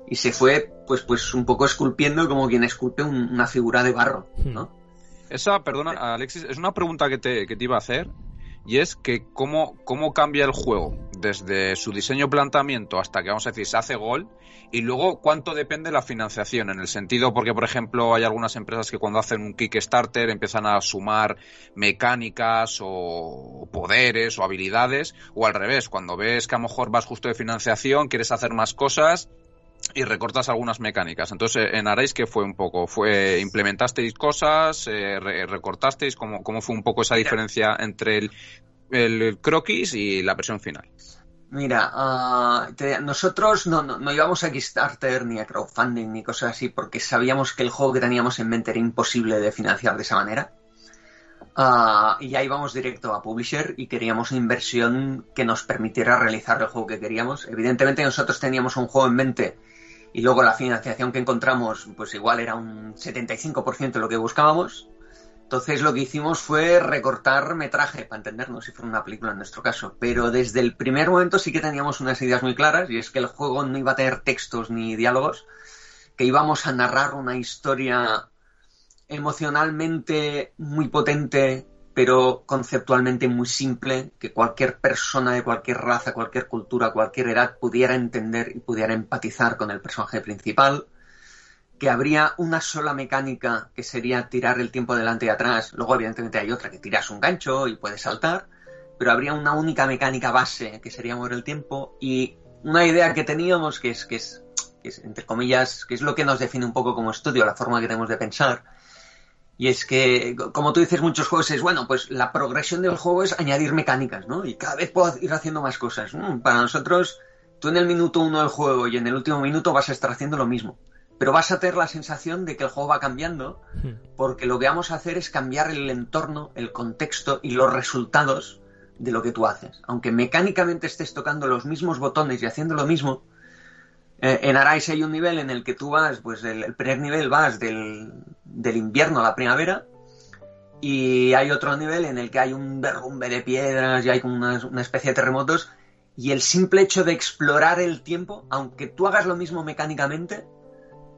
y se fue pues pues un poco esculpiendo como quien esculpe una figura de barro, ¿no? Esa, perdona, Alexis, es una pregunta que te, que te iba a hacer y es que cómo, cómo cambia el juego desde su diseño planteamiento hasta que vamos a decir se hace gol y luego cuánto depende la financiación en el sentido porque por ejemplo hay algunas empresas que cuando hacen un Kickstarter empiezan a sumar mecánicas o poderes o habilidades o al revés cuando ves que a lo mejor vas justo de financiación quieres hacer más cosas y recortas algunas mecánicas. Entonces, en Arais, ¿qué fue un poco? ¿Fue implementasteis cosas? Eh, recortasteis? ¿Cómo, ¿Cómo fue un poco esa diferencia entre el, el croquis y la versión final? Mira, uh, te, nosotros no, no, no, íbamos a Kickstarter ni a crowdfunding ni cosas así porque sabíamos que el juego que teníamos en mente era imposible de financiar de esa manera. Uh, y ya íbamos directo a Publisher y queríamos una inversión que nos permitiera realizar el juego que queríamos. Evidentemente nosotros teníamos un juego en mente y luego la financiación que encontramos pues igual era un 75% de lo que buscábamos. Entonces lo que hicimos fue recortar metraje, para entendernos, si fuera una película en nuestro caso. Pero desde el primer momento sí que teníamos unas ideas muy claras, y es que el juego no iba a tener textos ni diálogos, que íbamos a narrar una historia emocionalmente muy potente, pero conceptualmente muy simple, que cualquier persona de cualquier raza, cualquier cultura, cualquier edad pudiera entender y pudiera empatizar con el personaje principal, que habría una sola mecánica que sería tirar el tiempo delante y atrás, luego evidentemente hay otra que tiras un gancho y puedes saltar, pero habría una única mecánica base que sería mover el tiempo y una idea que teníamos que es, que es, entre comillas, que es lo que nos define un poco como estudio, la forma que tenemos de pensar, y es que, como tú dices, muchos juegos es, bueno, pues la progresión del juego es añadir mecánicas, ¿no? Y cada vez puedo ir haciendo más cosas. Mm, para nosotros, tú en el minuto uno del juego y en el último minuto vas a estar haciendo lo mismo. Pero vas a tener la sensación de que el juego va cambiando, hmm. porque lo que vamos a hacer es cambiar el entorno, el contexto y los resultados de lo que tú haces. Aunque mecánicamente estés tocando los mismos botones y haciendo lo mismo, eh, en Arise hay un nivel en el que tú vas, pues el, el primer nivel vas del, del, invierno a la primavera y hay otro nivel en el que hay un derrumbe de piedras y hay como una, una, especie de terremotos y el simple hecho de explorar el tiempo, aunque tú hagas lo mismo mecánicamente,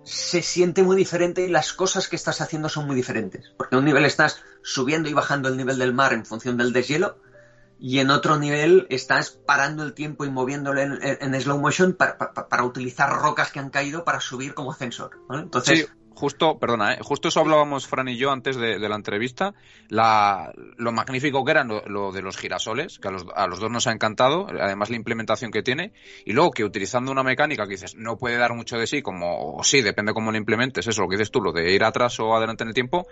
se siente muy diferente y las cosas que estás haciendo son muy diferentes. Porque en un nivel estás subiendo y bajando el nivel del mar en función del deshielo y en otro nivel estás parando el tiempo y moviéndolo en, slow motion para, para, para, utilizar rocas que han caído para subir como ascensor. Entonces. Justo, perdona, ¿eh? justo eso hablábamos Fran y yo antes de, de la entrevista, la, lo magnífico que era lo, lo, de los girasoles, que a los, a los dos nos ha encantado, además la implementación que tiene, y luego que utilizando una mecánica que dices no puede dar mucho de sí, como, o sí, depende cómo lo implementes, eso, lo que dices tú, lo de ir atrás o adelante en el tiempo,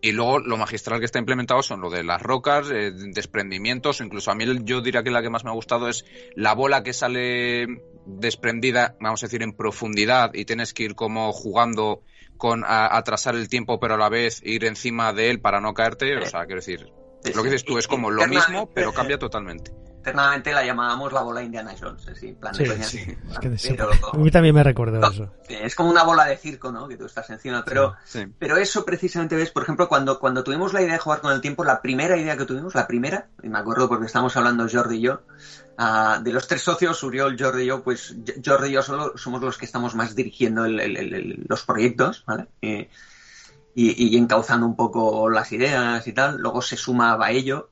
y luego lo magistral que está implementado son lo de las rocas, eh, desprendimientos, incluso a mí yo diría que la que más me ha gustado es la bola que sale desprendida, vamos a decir, en profundidad y tienes que ir como jugando con atrasar el tiempo, pero a la vez ir encima de él para no caerte. O sea, quiero decir, lo que dices tú es como lo mismo, pero <laughs> cambia totalmente internamente la llamábamos la bola Indiana Jones, ¿sí? Plan sí, sí. Es que pero, a mí también me recuerdo no, eso. Es como una bola de circo, ¿no? Que tú estás encima, pero, sí, pero eso precisamente ves, por ejemplo, cuando, cuando tuvimos la idea de jugar con el tiempo, la primera idea que tuvimos, la primera, y me acuerdo porque estamos hablando Jordi y yo, uh, de los tres socios, Uriol, Jordi y yo, pues Jordi y yo solo somos los que estamos más dirigiendo el, el, el, los proyectos, ¿vale? Eh, y, y, encauzando un poco las ideas y tal. Luego se suma Baello,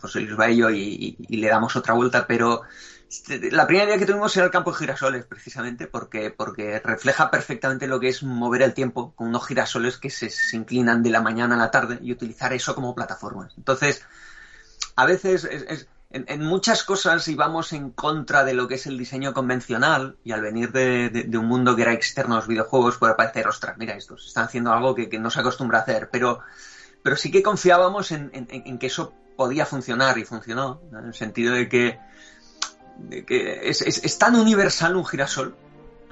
José Luis Baello, y, le damos otra vuelta, pero, La primera idea que tuvimos era el campo de girasoles, precisamente, porque, porque refleja perfectamente lo que es mover el tiempo con unos girasoles que se, inclinan de la mañana a la tarde y utilizar eso como plataformas. Entonces, a veces en, muchas cosas íbamos en contra de lo que es el diseño convencional y al venir de, un mundo que era externo a los videojuegos puede parecer, ostras, mira, estos están haciendo algo que, no se acostumbra a hacer, pero, pero sí que confiábamos en, en que eso podía funcionar y funcionó, en el sentido de que que es, tan universal un girasol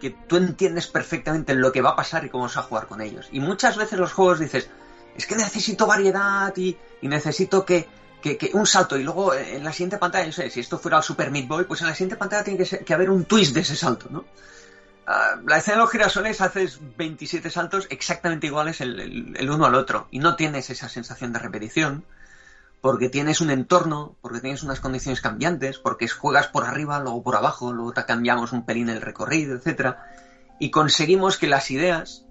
que tú entiendes perfectamente lo que va a pasar y cómo vas a jugar con ellos. Y muchas veces los juegos dices, es que necesito variedad y, necesito que, un salto y luego en la siguiente pantalla, no sé, si esto fuera el Super Meat Boy, pues en la siguiente pantalla tiene que, haber un twist de ese salto, ¿no? Ah, la escena de los girasoles haces 27 saltos exactamente iguales el uno al otro y no tienes esa sensación de repetición porque tienes un entorno, porque tienes unas condiciones cambiantes, porque juegas por arriba, luego por abajo, luego te cambiamos un pelín el recorrido, etcétera, y conseguimos que las ideas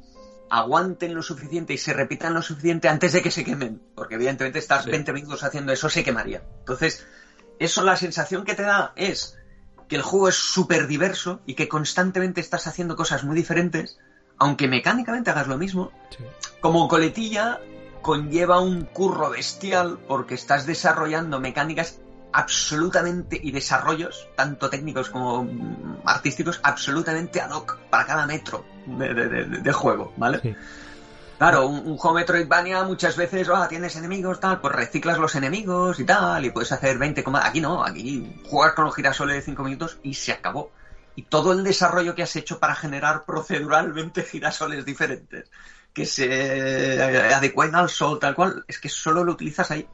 aguanten lo suficiente y se repitan lo suficiente antes de que se quemen, porque evidentemente estás 20 minutos haciendo eso, se quemaría. Entonces, eso la sensación que te da es que el juego es súper diverso y que constantemente estás haciendo cosas muy diferentes, aunque mecánicamente hagas lo mismo. Como coletilla, conlleva un curro bestial porque estás desarrollando mecánicas absolutamente y desarrollos, tanto técnicos como artísticos, absolutamente ad hoc para cada metro de, juego, ¿vale? Claro, un, juego Metroidvania muchas veces, ah, tienes enemigos, tal, pues reciclas los enemigos y tal, y puedes hacer 20 comandos. Aquí no, aquí juegas con los girasoles de 5 minutos y se acabó. Y todo el desarrollo que has hecho para generar proceduralmente <laughs> girasoles diferentes que se adecuen al sol, tal cual, es que solo lo utilizas ahí.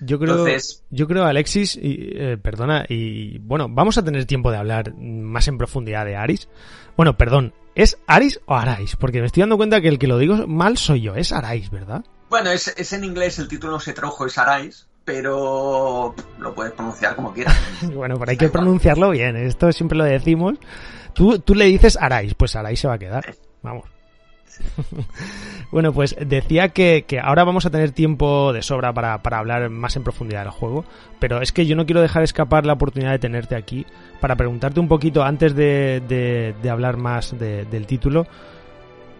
Yo creo, yo creo Alexis, y, eh, perdona, y bueno, vamos a tener tiempo de hablar más en profundidad de Aris. Bueno, perdón, ¿es Aris o Arais? Porque me estoy dando cuenta que el que lo digo mal soy yo, es Arais, ¿verdad? Bueno, es, es en inglés, el título se tradujo, es Arais, pero lo puedes pronunciar como quieras. <laughs> bueno, pero hay que pronunciarlo bien, esto siempre lo decimos. Tú, tú le dices Arais, pues Arais se va a quedar. Vamos. <laughs> bueno, pues decía que, ahora vamos a tener tiempo de sobra para, hablar más en profundidad del juego, pero es que yo no quiero dejar escapar la oportunidad de tenerte aquí para preguntarte un poquito antes de, hablar más del título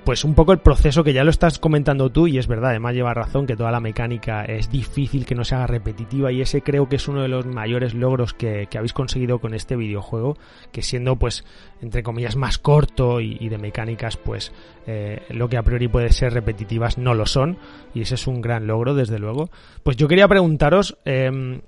pues un poco el proceso que ya lo estás comentando tú y es verdad, además lleva razón que toda la mecánica es difícil que no se haga repetitiva y ese creo que es uno de los mayores logros que, habéis conseguido con este videojuego, que siendo pues entre comillas más corto y, de mecánicas pues eh, lo que a priori puede ser repetitivas no lo son y ese es un gran logro desde luego. Pues yo quería preguntaros em,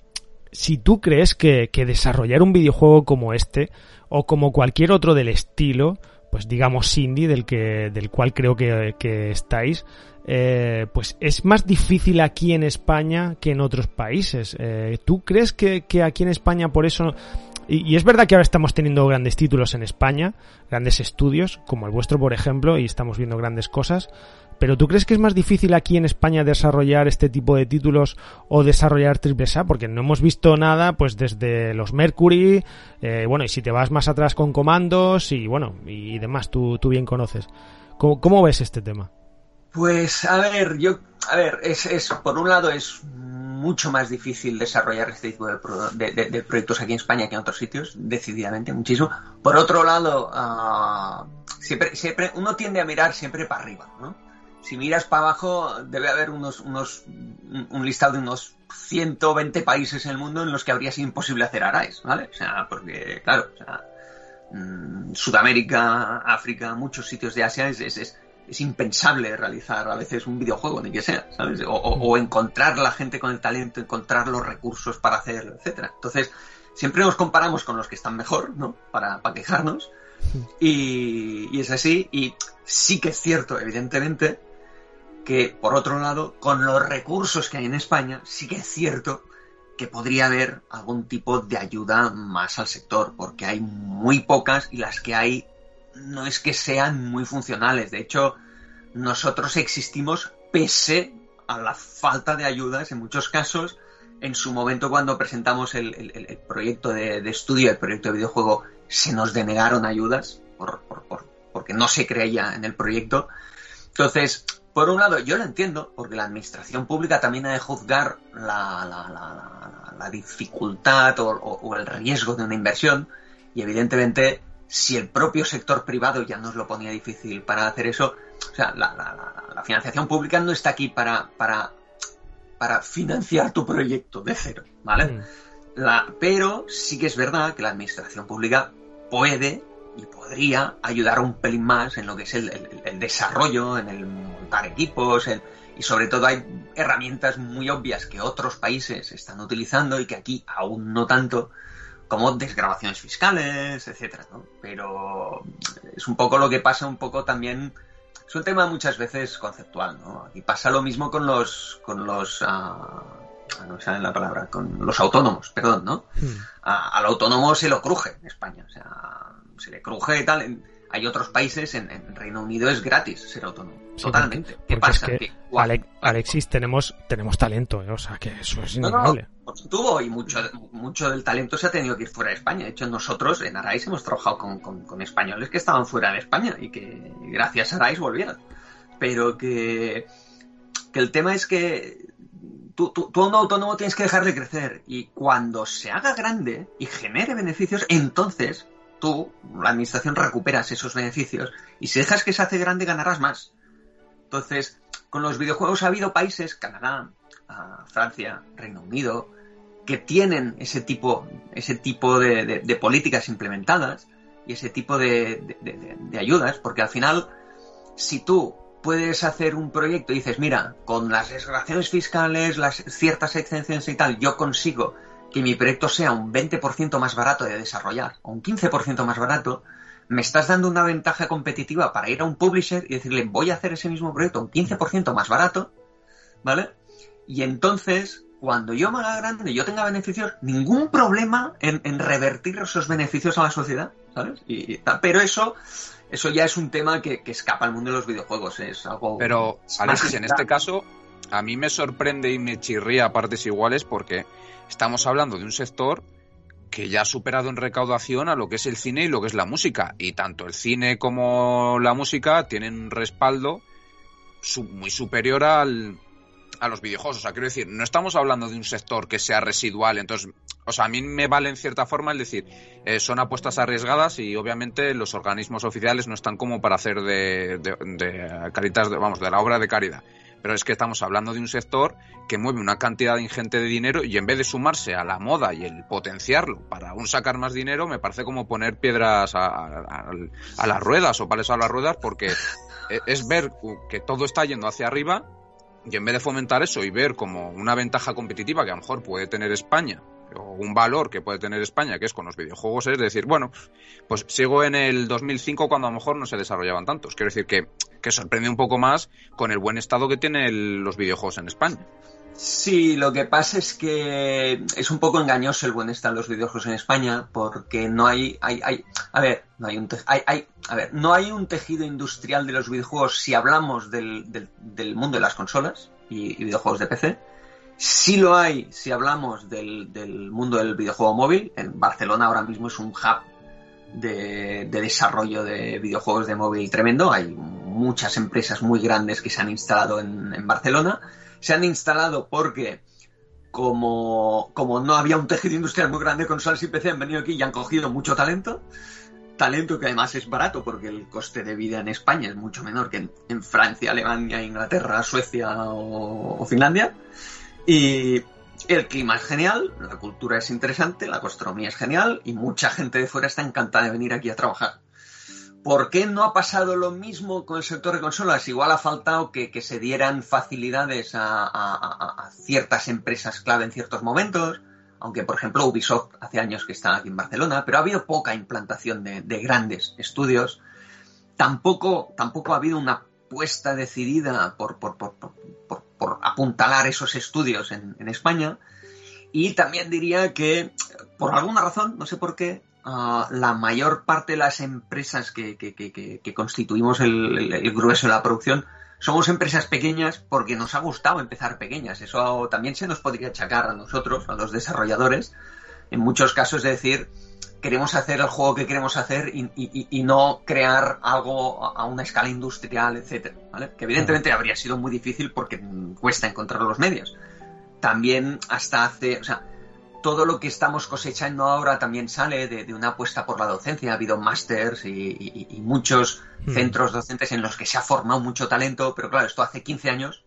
si tú crees que, que desarrollar un videojuego como este o como cualquier otro del estilo pues digamos indie del que del cual creo que, estáis eh, pues es más difícil aquí en España que en otros países eh, tú crees que, aquí en España por eso y, es verdad que ahora estamos teniendo grandes títulos en España grandes estudios como el vuestro por ejemplo y estamos viendo grandes cosas pero ¿tú crees que es más difícil aquí en España desarrollar este tipo de títulos o desarrollar triple? Porque no hemos visto nada pues desde los Mercury, eh, bueno, y si te vas más atrás con comandos y bueno, y demás, tú, tú bien conoces. ¿Cómo, ves este tema? Pues a ver, yo, a ver, es, es, por un lado es mucho más difícil desarrollar este tipo de, proyectos aquí en España que en otros sitios, decididamente, muchísimo. Por otro lado, ah, siempre, siempre, uno tiende a mirar siempre para arriba, ¿no? Si miras para abajo, debe haber unos, unos, un listado de unos 120 países en el mundo en los que habría sido imposible hacer Arais, ¿vale? O sea, porque, claro, o sea, mm, Sudamérica, África, muchos sitios de Asia es, es, es, impensable realizar a veces un videojuego, ni que sea, ¿sabes? O, o, encontrar la gente con el talento, encontrar los recursos para hacerlo, etcétera. Entonces, siempre nos comparamos con los que están mejor, ¿no? Para, para quejarnos. Y, y es así, y sí que es cierto, evidentemente, que, por otro lado, con los recursos que hay en España, sí que es cierto que podría haber algún tipo de ayuda más al sector, porque hay muy pocas y las que hay no es que sean muy funcionales. De hecho, nosotros existimos pese a la falta de ayudas en muchos casos. En su momento, cuando presentamos el, proyecto de, estudio, el proyecto de videojuego, se nos denegaron ayudas porque no se creía en el proyecto. Entonces, por un lado, yo lo entiendo, porque la administración pública también ha de juzgar la, la, la, la dificultad o, o, el riesgo de una inversión, y evidentemente, si el propio sector privado ya nos lo ponía difícil para hacer eso, o sea, la, financiación pública no está aquí para, para, para financiar tu proyecto de cero, ¿vale? Mm. La, pero sí que es verdad que la administración pública puede y podría ayudar un pelín más en lo que es el, desarrollo, en el equipos, y sobre todo hay herramientas muy obvias que otros países están utilizando y que aquí aún no tanto, como desgrabaciones fiscales, etcétera, Pero es un poco lo que pasa un poco también es un tema muchas veces conceptual, ¿no? Y pasa lo mismo con los con los uh, no me la palabra, con los autónomos, perdón, ¿no? Hmm. al autónomo se lo cruje en España, o sea, se le cruje y tal. Hay otros países, en, Reino Unido es gratis ser autónomo. Totalmente. ¿Qué pasa? que, Alexis, tenemos, tenemos talento, ¿eh? o sea, que eso es innegable. tuvo y mucho, mucho del talento se ha tenido que ir fuera de España. De hecho, nosotros en Arais hemos trabajado con, con, españoles que estaban fuera de España y que gracias a Arais volvieron. Pero que, que el tema es que tú, tú, tú, un autónomo tienes que dejar de crecer y cuando se haga grande y genere beneficios, entonces tú, la administración, recuperas esos beneficios y si dejas que se hace grande ganarás más. Entonces, con los videojuegos ha habido países, Canadá, ah, Francia, Reino Unido, que tienen ese tipo, ese tipo de, políticas implementadas y ese tipo de, ayudas, porque al final, si tú puedes hacer un proyecto y dices, mira, con las desgraciaciones fiscales, las ciertas exenciones y tal, yo consigo que mi proyecto sea un 20% más barato de desarrollar o un 15% más barato, me estás dando una ventaja competitiva para ir a un publisher y decirle, voy a hacer ese mismo proyecto un 15% más barato, ¿vale? Y entonces, cuando yo me haga grande, yo tenga beneficios, ningún problema en, revertir esos beneficios a la sociedad, ¿sabes? Y, pero eso, eso ya es un tema que, escapa al mundo de los videojuegos, es algo... Pero, Alexis, en este caso, a mí me sorprende y me chirría a partes iguales porque estamos hablando de un sector que ya ha superado en recaudación a lo que es el cine y lo que es la música. Y tanto el cine como la música tienen un respaldo muy superior al, a los videojuegos. O sea, quiero decir, no estamos hablando de un sector que sea residual. Entonces, o sea, a mí me vale en cierta forma el decir, eh, son apuestas arriesgadas y obviamente los organismos oficiales no están como para hacer de, de, de caritas, vamos, de la obra de caridad pero es que estamos hablando de un sector que mueve una cantidad ingente de dinero y en vez de sumarse a la moda y el potenciarlo para aún sacar más dinero, me parece como poner piedras a, las ruedas o palos a las ruedas porque e, es ver que todo está yendo hacia arriba y en vez de fomentar eso y ver como una ventaja competitiva que a lo mejor puede tener España o un valor que puede tener España, que es con los videojuegos, es decir, bueno, pues sigo en el 2005 cuando a lo mejor no se desarrollaban tantos. Quiero decir que, que sorprende un poco más con el buen estado que tienen los videojuegos en España. Sí, lo que pasa es que es un poco engañoso el buen estado de los videojuegos en España porque no hay, hay, hay a ver, no hay un hay, hay, a ver, no hay un tejido industrial de los videojuegos si hablamos del, del, mundo de las consolas y, videojuegos de PC Sí lo hay si hablamos del, mundo del videojuego móvil. En Barcelona ahora mismo es un hub de, desarrollo de videojuegos de móvil tremendo. Hay muchas empresas muy grandes que se han instalado en, Barcelona. Se han instalado porque como, como, no había un tejido industrial muy grande con consolas y PC, han venido aquí y han cogido mucho talento. Talento que además es barato porque el coste de vida en España es mucho menor que en, Francia, Alemania, Inglaterra, Suecia o Finlandia. Y el clima es genial, la cultura es interesante, la gastronomía es genial y mucha gente de fuera está encantada de venir aquí a trabajar. ¿Por qué no ha pasado lo mismo con el sector de consolas? Igual ha faltado que, se dieran facilidades a, ciertas empresas clave en ciertos momentos, aunque por ejemplo Ubisoft hace años que está aquí en Barcelona, pero ha habido poca implantación de, grandes estudios. Tampoco, tampoco ha habido una puesta decidida por apuntalar esos estudios en, España. Y también diría que, por alguna razón, no sé por qué, ah, la mayor parte de las empresas que, constituimos el, grueso de la producción somos empresas pequeñas porque nos ha gustado empezar pequeñas. Eso también se nos podría achacar a nosotros, a los desarrolladores, en muchos casos es decir, queremos hacer el juego que queremos hacer y, no crear algo a una escala industrial, etcétera, ¿vale? Que evidentemente habría sido muy difícil porque cuesta encontrar los medios. También hasta hace, o sea, todo lo que estamos cosechando ahora también sale de, una apuesta por la docencia. Ha habido másters y, muchos hmm. centros docentes en los que se ha formado mucho talento, pero claro, esto hace 15 años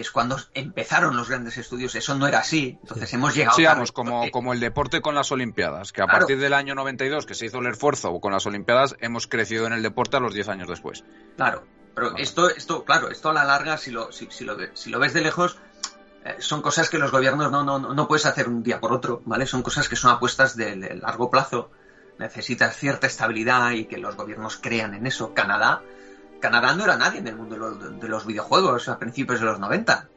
que es cuando empezaron los grandes estudios, eso no era así. Entonces hemos llegado. Sí, vamos, como, como el deporte con las Olimpiadas, que a partir del año 92, que se hizo el esfuerzo con las Olimpiadas, hemos crecido en el deporte a los 10 años después. Claro, pero esto, esto, claro, esto a la larga, si lo, si, lo, si lo ves de lejos, eh, son cosas que los gobiernos no, no, no puedes hacer un día por otro, ¿vale? Son cosas que son apuestas de, de largo plazo. Necesitas cierta estabilidad y que los gobiernos crean en eso. Canadá Canadá no era nadie en el mundo de los, videojuegos a principios de los 90.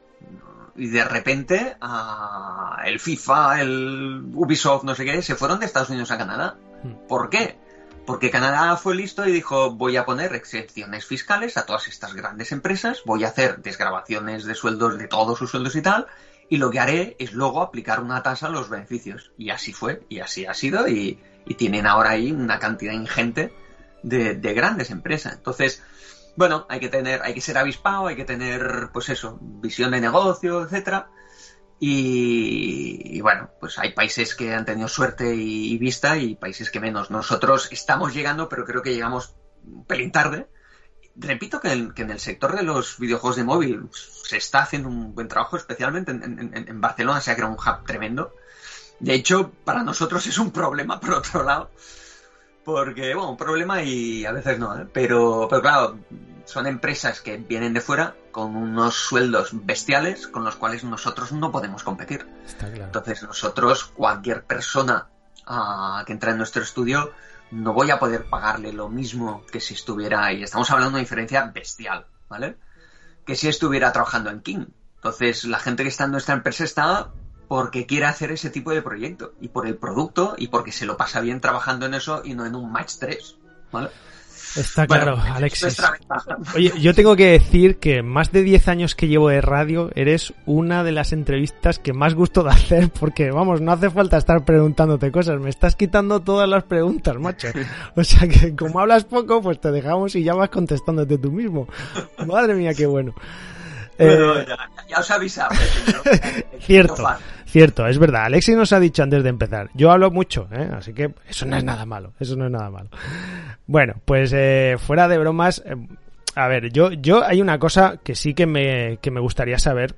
Y de repente el FIFA, el Ubisoft, no sé qué, se fueron de Estados Unidos a Canadá. Hmm. ¿Por qué? Porque Canadá fue listo y dijo voy a poner excepciones fiscales a todas estas grandes empresas, voy a hacer desgrabaciones de sueldos de todos sus sueldos y tal, y lo que haré es luego aplicar una tasa a los beneficios. Y así fue, y así ha sido, y, tienen ahora ahí una cantidad ingente de, de grandes empresas. Entonces, bueno, hay que tener, hay que ser avispado, hay que tener, pues eso, visión de negocio, etcétera. Y, bueno, pues hay países que han tenido suerte y, vista y países que menos. Nosotros estamos llegando, pero creo que llegamos un pelín tarde. Repito que, en el sector de los videojuegos de móvil se está haciendo un buen trabajo, especialmente en, Barcelona se ha creado un hub tremendo. De hecho, para nosotros es un problema, por otro lado, porque, bueno, un problema y a veces no, ¿eh? pero, pero claro, son empresas que vienen de fuera con unos sueldos bestiales con los cuales nosotros no podemos competir. Entonces nosotros, cualquier persona ah, que entra en nuestro estudio, no voy a poder pagarle lo mismo que si estuviera, y estamos hablando de una diferencia bestial, ¿vale? Que si estuviera trabajando en King. Entonces la gente que está en nuestra empresa está porque quiere hacer ese tipo de proyecto y por el producto y porque se lo pasa bien trabajando en eso y no en un match 3, ¿vale? Está claro, Alexis. Oye, yo tengo que decir que más de 10 años que llevo de radio, eres una de las entrevistas que más gusto de hacer porque, vamos, no hace falta estar preguntándote cosas, me estás quitando todas las preguntas, macho. O sea que como hablas poco, pues te dejamos y ya vas contestándote tú mismo. Madre mía, qué bueno. Bueno, eh, ya, os he avisado. ¿eh? <laughs> Cierto, es verdad. Alexi nos ha dicho antes de empezar. Yo hablo mucho, ¿eh? así que eso no es nada malo. Eso no es nada malo. Bueno, pues eh, fuera de bromas, a ver, yo, yo hay una cosa que sí que me, que me gustaría saber.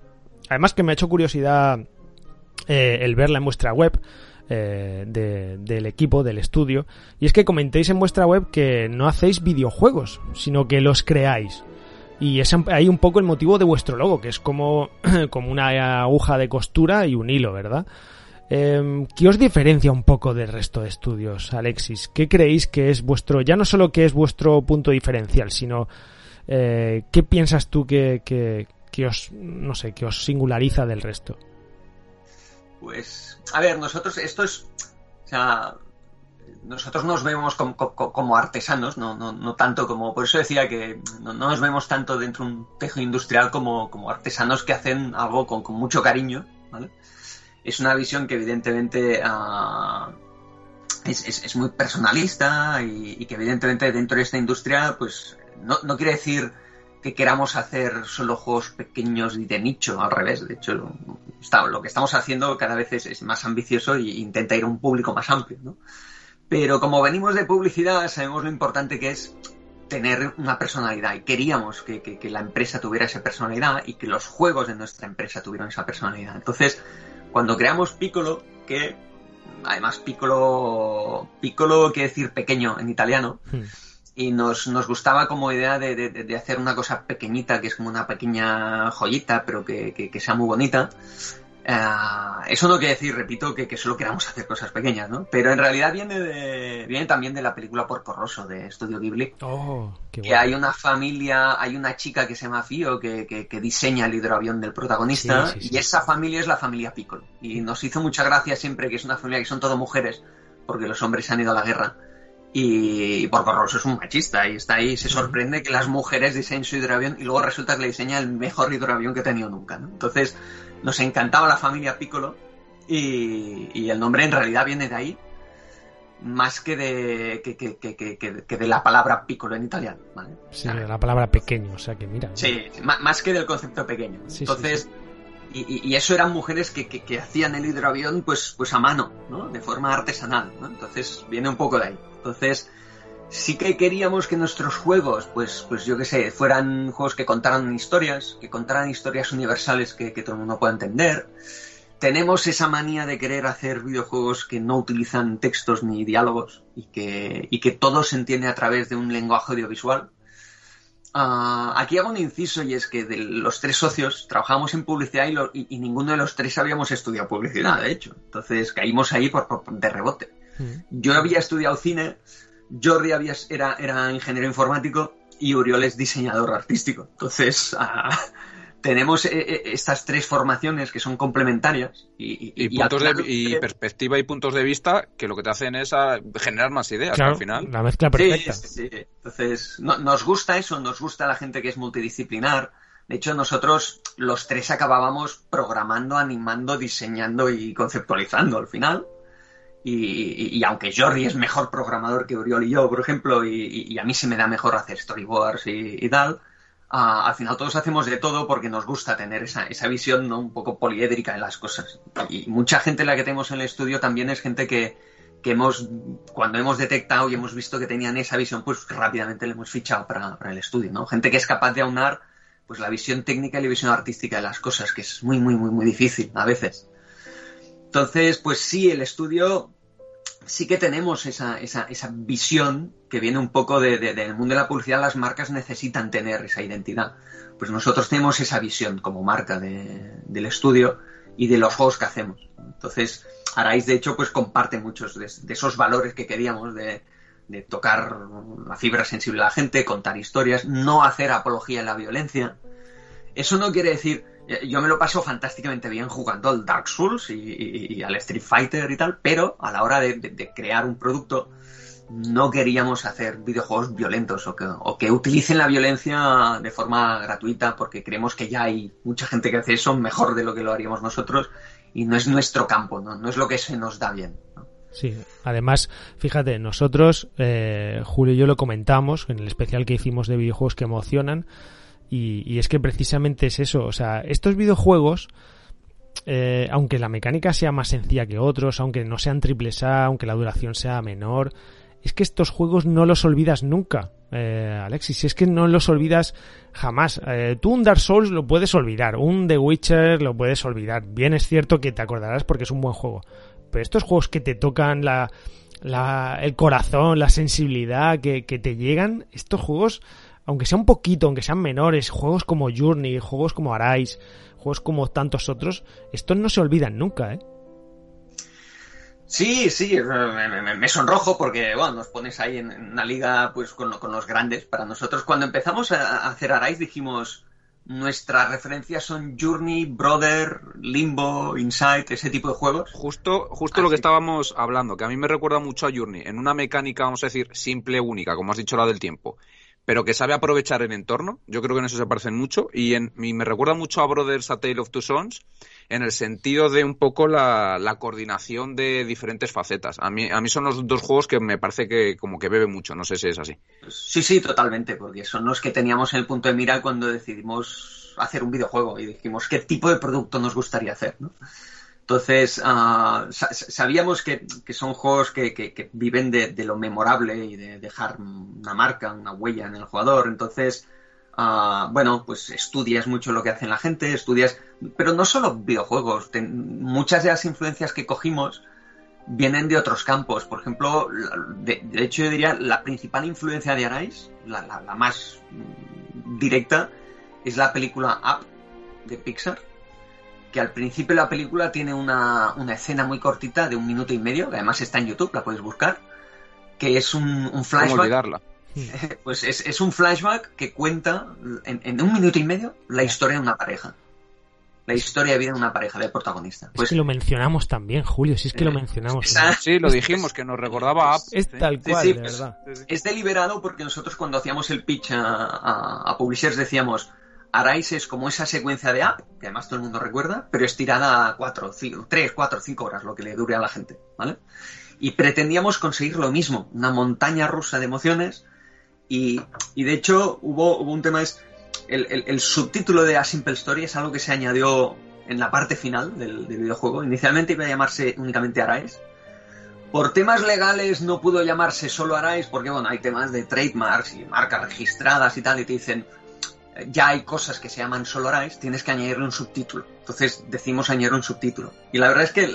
Además que me ha hecho curiosidad el verla en vuestra web. del equipo, del estudio, y es que comentéis en vuestra web que no hacéis videojuegos, sino que los creáis. Y es ahí un poco el motivo de vuestro logo, que es como, <clears throat> como una aguja de costura y un hilo, ¿verdad? Eh, ¿Qué os diferencia un poco del resto de estudios, Alexis? ¿Qué creéis que es vuestro, ya no solo que es vuestro punto diferencial, sino eh, qué piensas tú que, que, que, os, no sé, que os singulariza del resto? Pues, a ver, nosotros, esto es, o sea, nosotros nos vemos como, artesanos, no, no, no, tanto como, por eso decía que no, nos vemos tanto dentro de un tejo industrial como, como artesanos que hacen algo con, mucho cariño, ¿vale? Es una visión que evidentemente uh, es, es, muy personalista y, que evidentemente dentro de esta industria, pues no, quiere decir que queramos hacer solo juegos pequeños y de nicho, al revés. De hecho, lo que estamos haciendo cada vez es, es más ambicioso e intenta ir a un público más amplio, ¿no? Pero como venimos de publicidad, sabemos lo importante que es tener una personalidad y queríamos que, la empresa tuviera esa personalidad y que los juegos de nuestra empresa tuvieran esa personalidad. Entonces, cuando creamos Piccolo, que además Piccolo, Piccolo quiere decir pequeño en italiano, hmm. y nos, nos, gustaba como idea de, hacer una cosa pequeñita, que es como una pequeña joyita, pero que, que sea muy bonita, Uh, eso no quiere decir, repito, que, que, solo queramos hacer cosas pequeñas, ¿no? Pero en realidad viene de, viene también de la película Porco Rosso de Studio Ghibli. Oh, que hay una familia, hay una chica que se llama Fio que, que, diseña el hidroavión del protagonista y esa familia es la familia Piccolo. Y nos hizo mucha gracia siempre que es una familia que son todas mujeres porque los hombres se han ido a la guerra. Y Porco Rosso es un machista y está ahí, se sorprende que las mujeres diseñen su hidroavión y luego resulta que le diseña el mejor hidroavión que ha tenido nunca, ¿no? Entonces, nos encantaba la familia Piccolo y, el nombre en realidad viene de ahí, más que de, que, de la palabra piccolo en italiano. ¿vale? Sí, de la palabra pequeño, o sea que mira. Sí, más que del concepto pequeño. Entonces, y, eso eran mujeres que, hacían el hidroavión pues, pues a mano, ¿no? De forma artesanal, ¿no? Entonces, viene un poco de ahí. Entonces, sí que queríamos que nuestros juegos, pues, pues yo qué sé, fueran juegos que contaran historias, que contaran historias universales que, que todo el mundo pueda entender tenemos esa manía de querer hacer videojuegos que no utilizan textos ni diálogos y que, y que todo se entiende a través de un lenguaje audiovisual. Ah, aquí hago un inciso y es que de los tres socios trabajamos en publicidad y, ninguno de los tres habíamos estudiado publicidad, de hecho. Entonces caímos ahí por, de rebote. Mm. Yo había estudiado cine, Jordi había, era, era ingeniero informático y Uriol es diseñador artístico. Entonces, ah, tenemos eh, eh, estas tres formaciones que son complementarias y, puntos de, perspectiva y puntos de vista que lo que te hacen es generar más ideas al final. La mezcla perfecta. Sí, Entonces, nos gusta eso, nos gusta la gente que es multidisciplinar. De hecho, nosotros los tres acabábamos programando, animando, diseñando y conceptualizando al final. Y, aunque Jordi es mejor programador que Uriol y yo, por ejemplo, y, a mí se me da mejor hacer storyboards y tal, al final todos hacemos de todo porque nos gusta tener esa, esa visión ¿no? un poco poliédrica en las cosas. Y mucha gente la que tenemos en el estudio también es gente que, que hemos, cuando hemos detectado y hemos visto que tenían esa visión, pues rápidamente le hemos fichado para, para el estudio, ¿no? Gente que es capaz de aunar pues la visión técnica y la visión artística de las cosas, que es muy, muy, muy, muy difícil a veces. Entonces, pues sí, el estudio sí que tenemos esa, esa, esa visión que viene un poco de, del mundo de la publicidad, las marcas necesitan tener esa identidad. Pues nosotros tenemos esa visión como marca del estudio y de los juegos que hacemos. Entonces, Arais, de hecho, pues comparte muchos de, esos valores que queríamos de, de, tocar la fibra sensible a la gente, contar historias, no hacer apología de la violencia. Eso no quiere decir yo me lo paso fantásticamente bien jugando al Dark Souls y, al Street Fighter y tal, pero a la hora de, crear un producto no queríamos hacer videojuegos violentos o que, o que, utilicen la violencia de forma gratuita porque creemos que ya hay mucha gente que hace eso mejor de lo que lo haríamos nosotros y no es nuestro campo, no, no es lo que se nos da bien. Sí, además, fíjate, nosotros, eh, Julio y yo lo comentamos en el especial que hicimos de videojuegos que emocionan, y, es que precisamente es eso. O sea, estos videojuegos, eh, aunque la mecánica sea más sencilla que otros, aunque no sean triples A, aunque la duración sea menor, es que estos juegos no los olvidas nunca, eh, Alexis. Es que no los olvidas jamás. Eh, tú un Dark Souls lo puedes olvidar, un The Witcher lo puedes olvidar. Bien es cierto que te acordarás porque es un buen juego. Pero estos juegos que te tocan la, la, el corazón, la sensibilidad, que te llegan, estos juegos aunque sea un poquito, aunque sean menores, juegos como Journey, juegos como Arise, juegos como tantos otros, estos no se olvidan nunca, ¿eh? Sí, sí, me, sonrojo porque bueno, nos pones ahí en, una liga pues con, los grandes. Para nosotros, cuando empezamos a, hacer Arise, dijimos nuestras referencias son Journey, Brother, Limbo, Insight, ese tipo de juegos. Justo, justo lo que estábamos hablando, que a mí me recuerda mucho a Journey, en una mecánica, vamos a decir, simple, única, como has dicho la del tiempo pero que sabe aprovechar el entorno. Yo creo que en eso se parecen mucho. Y, en, me recuerda mucho a Brothers A Tale of Two Sons, en el sentido de un poco la, coordinación de diferentes facetas. A mí, a mí son los dos juegos que me parece que como que bebe mucho. No sé si es así. Sí, sí, totalmente, porque son los que teníamos en el punto de mira cuando decidimos hacer un videojuego y dijimos qué tipo de producto nos gustaría hacer, ¿no? Entonces, uh, sabíamos que, que, son juegos que, que, viven de, de, lo memorable y de dejar una marca, una huella en el jugador. Entonces, uh, bueno, pues estudias mucho lo que hacen la gente, estudias, pero no solo videojuegos. muchas de las influencias que cogimos vienen de otros campos. Por ejemplo, de, de hecho yo diría la principal influencia de Arais, la, la más directa, es la película Up de Pixar que al principio de la película tiene una, escena muy cortita de un minuto y medio, que además está en YouTube, la puedes buscar, que es un, un flashback. olvidarla? <laughs> Pues es, un flashback que cuenta en, un minuto y medio la historia de una pareja. La historia de vida de una pareja, del protagonista. Pues, es que lo mencionamos también, Julio, si es que lo eh, mencionamos. <laughs> sí, lo dijimos, que nos recordaba Es tal cual, de verdad. Es deliberado porque nosotros cuando hacíamos el pitch a, a, a publishers decíamos, Arise es como esa secuencia de app, que además todo el mundo recuerda, pero estirada a 4, 3, 4, 5 horas, lo que le dure a la gente, ¿vale? Y pretendíamos conseguir lo mismo, una montaña rusa de emociones, y, y de hecho hubo, un tema, es el, subtítulo de A Simple Story es algo que se añadió en la parte final del, videojuego. Inicialmente iba a llamarse únicamente Arise, por temas legales no pudo llamarse solo Arise porque, bueno, hay temas de trademarks y marcas registradas y tal, y te dicen, ya hay cosas que se llaman solo Arise, tienes que añadirle un subtítulo. Entonces decimos añadir un subtítulo. Y la verdad es que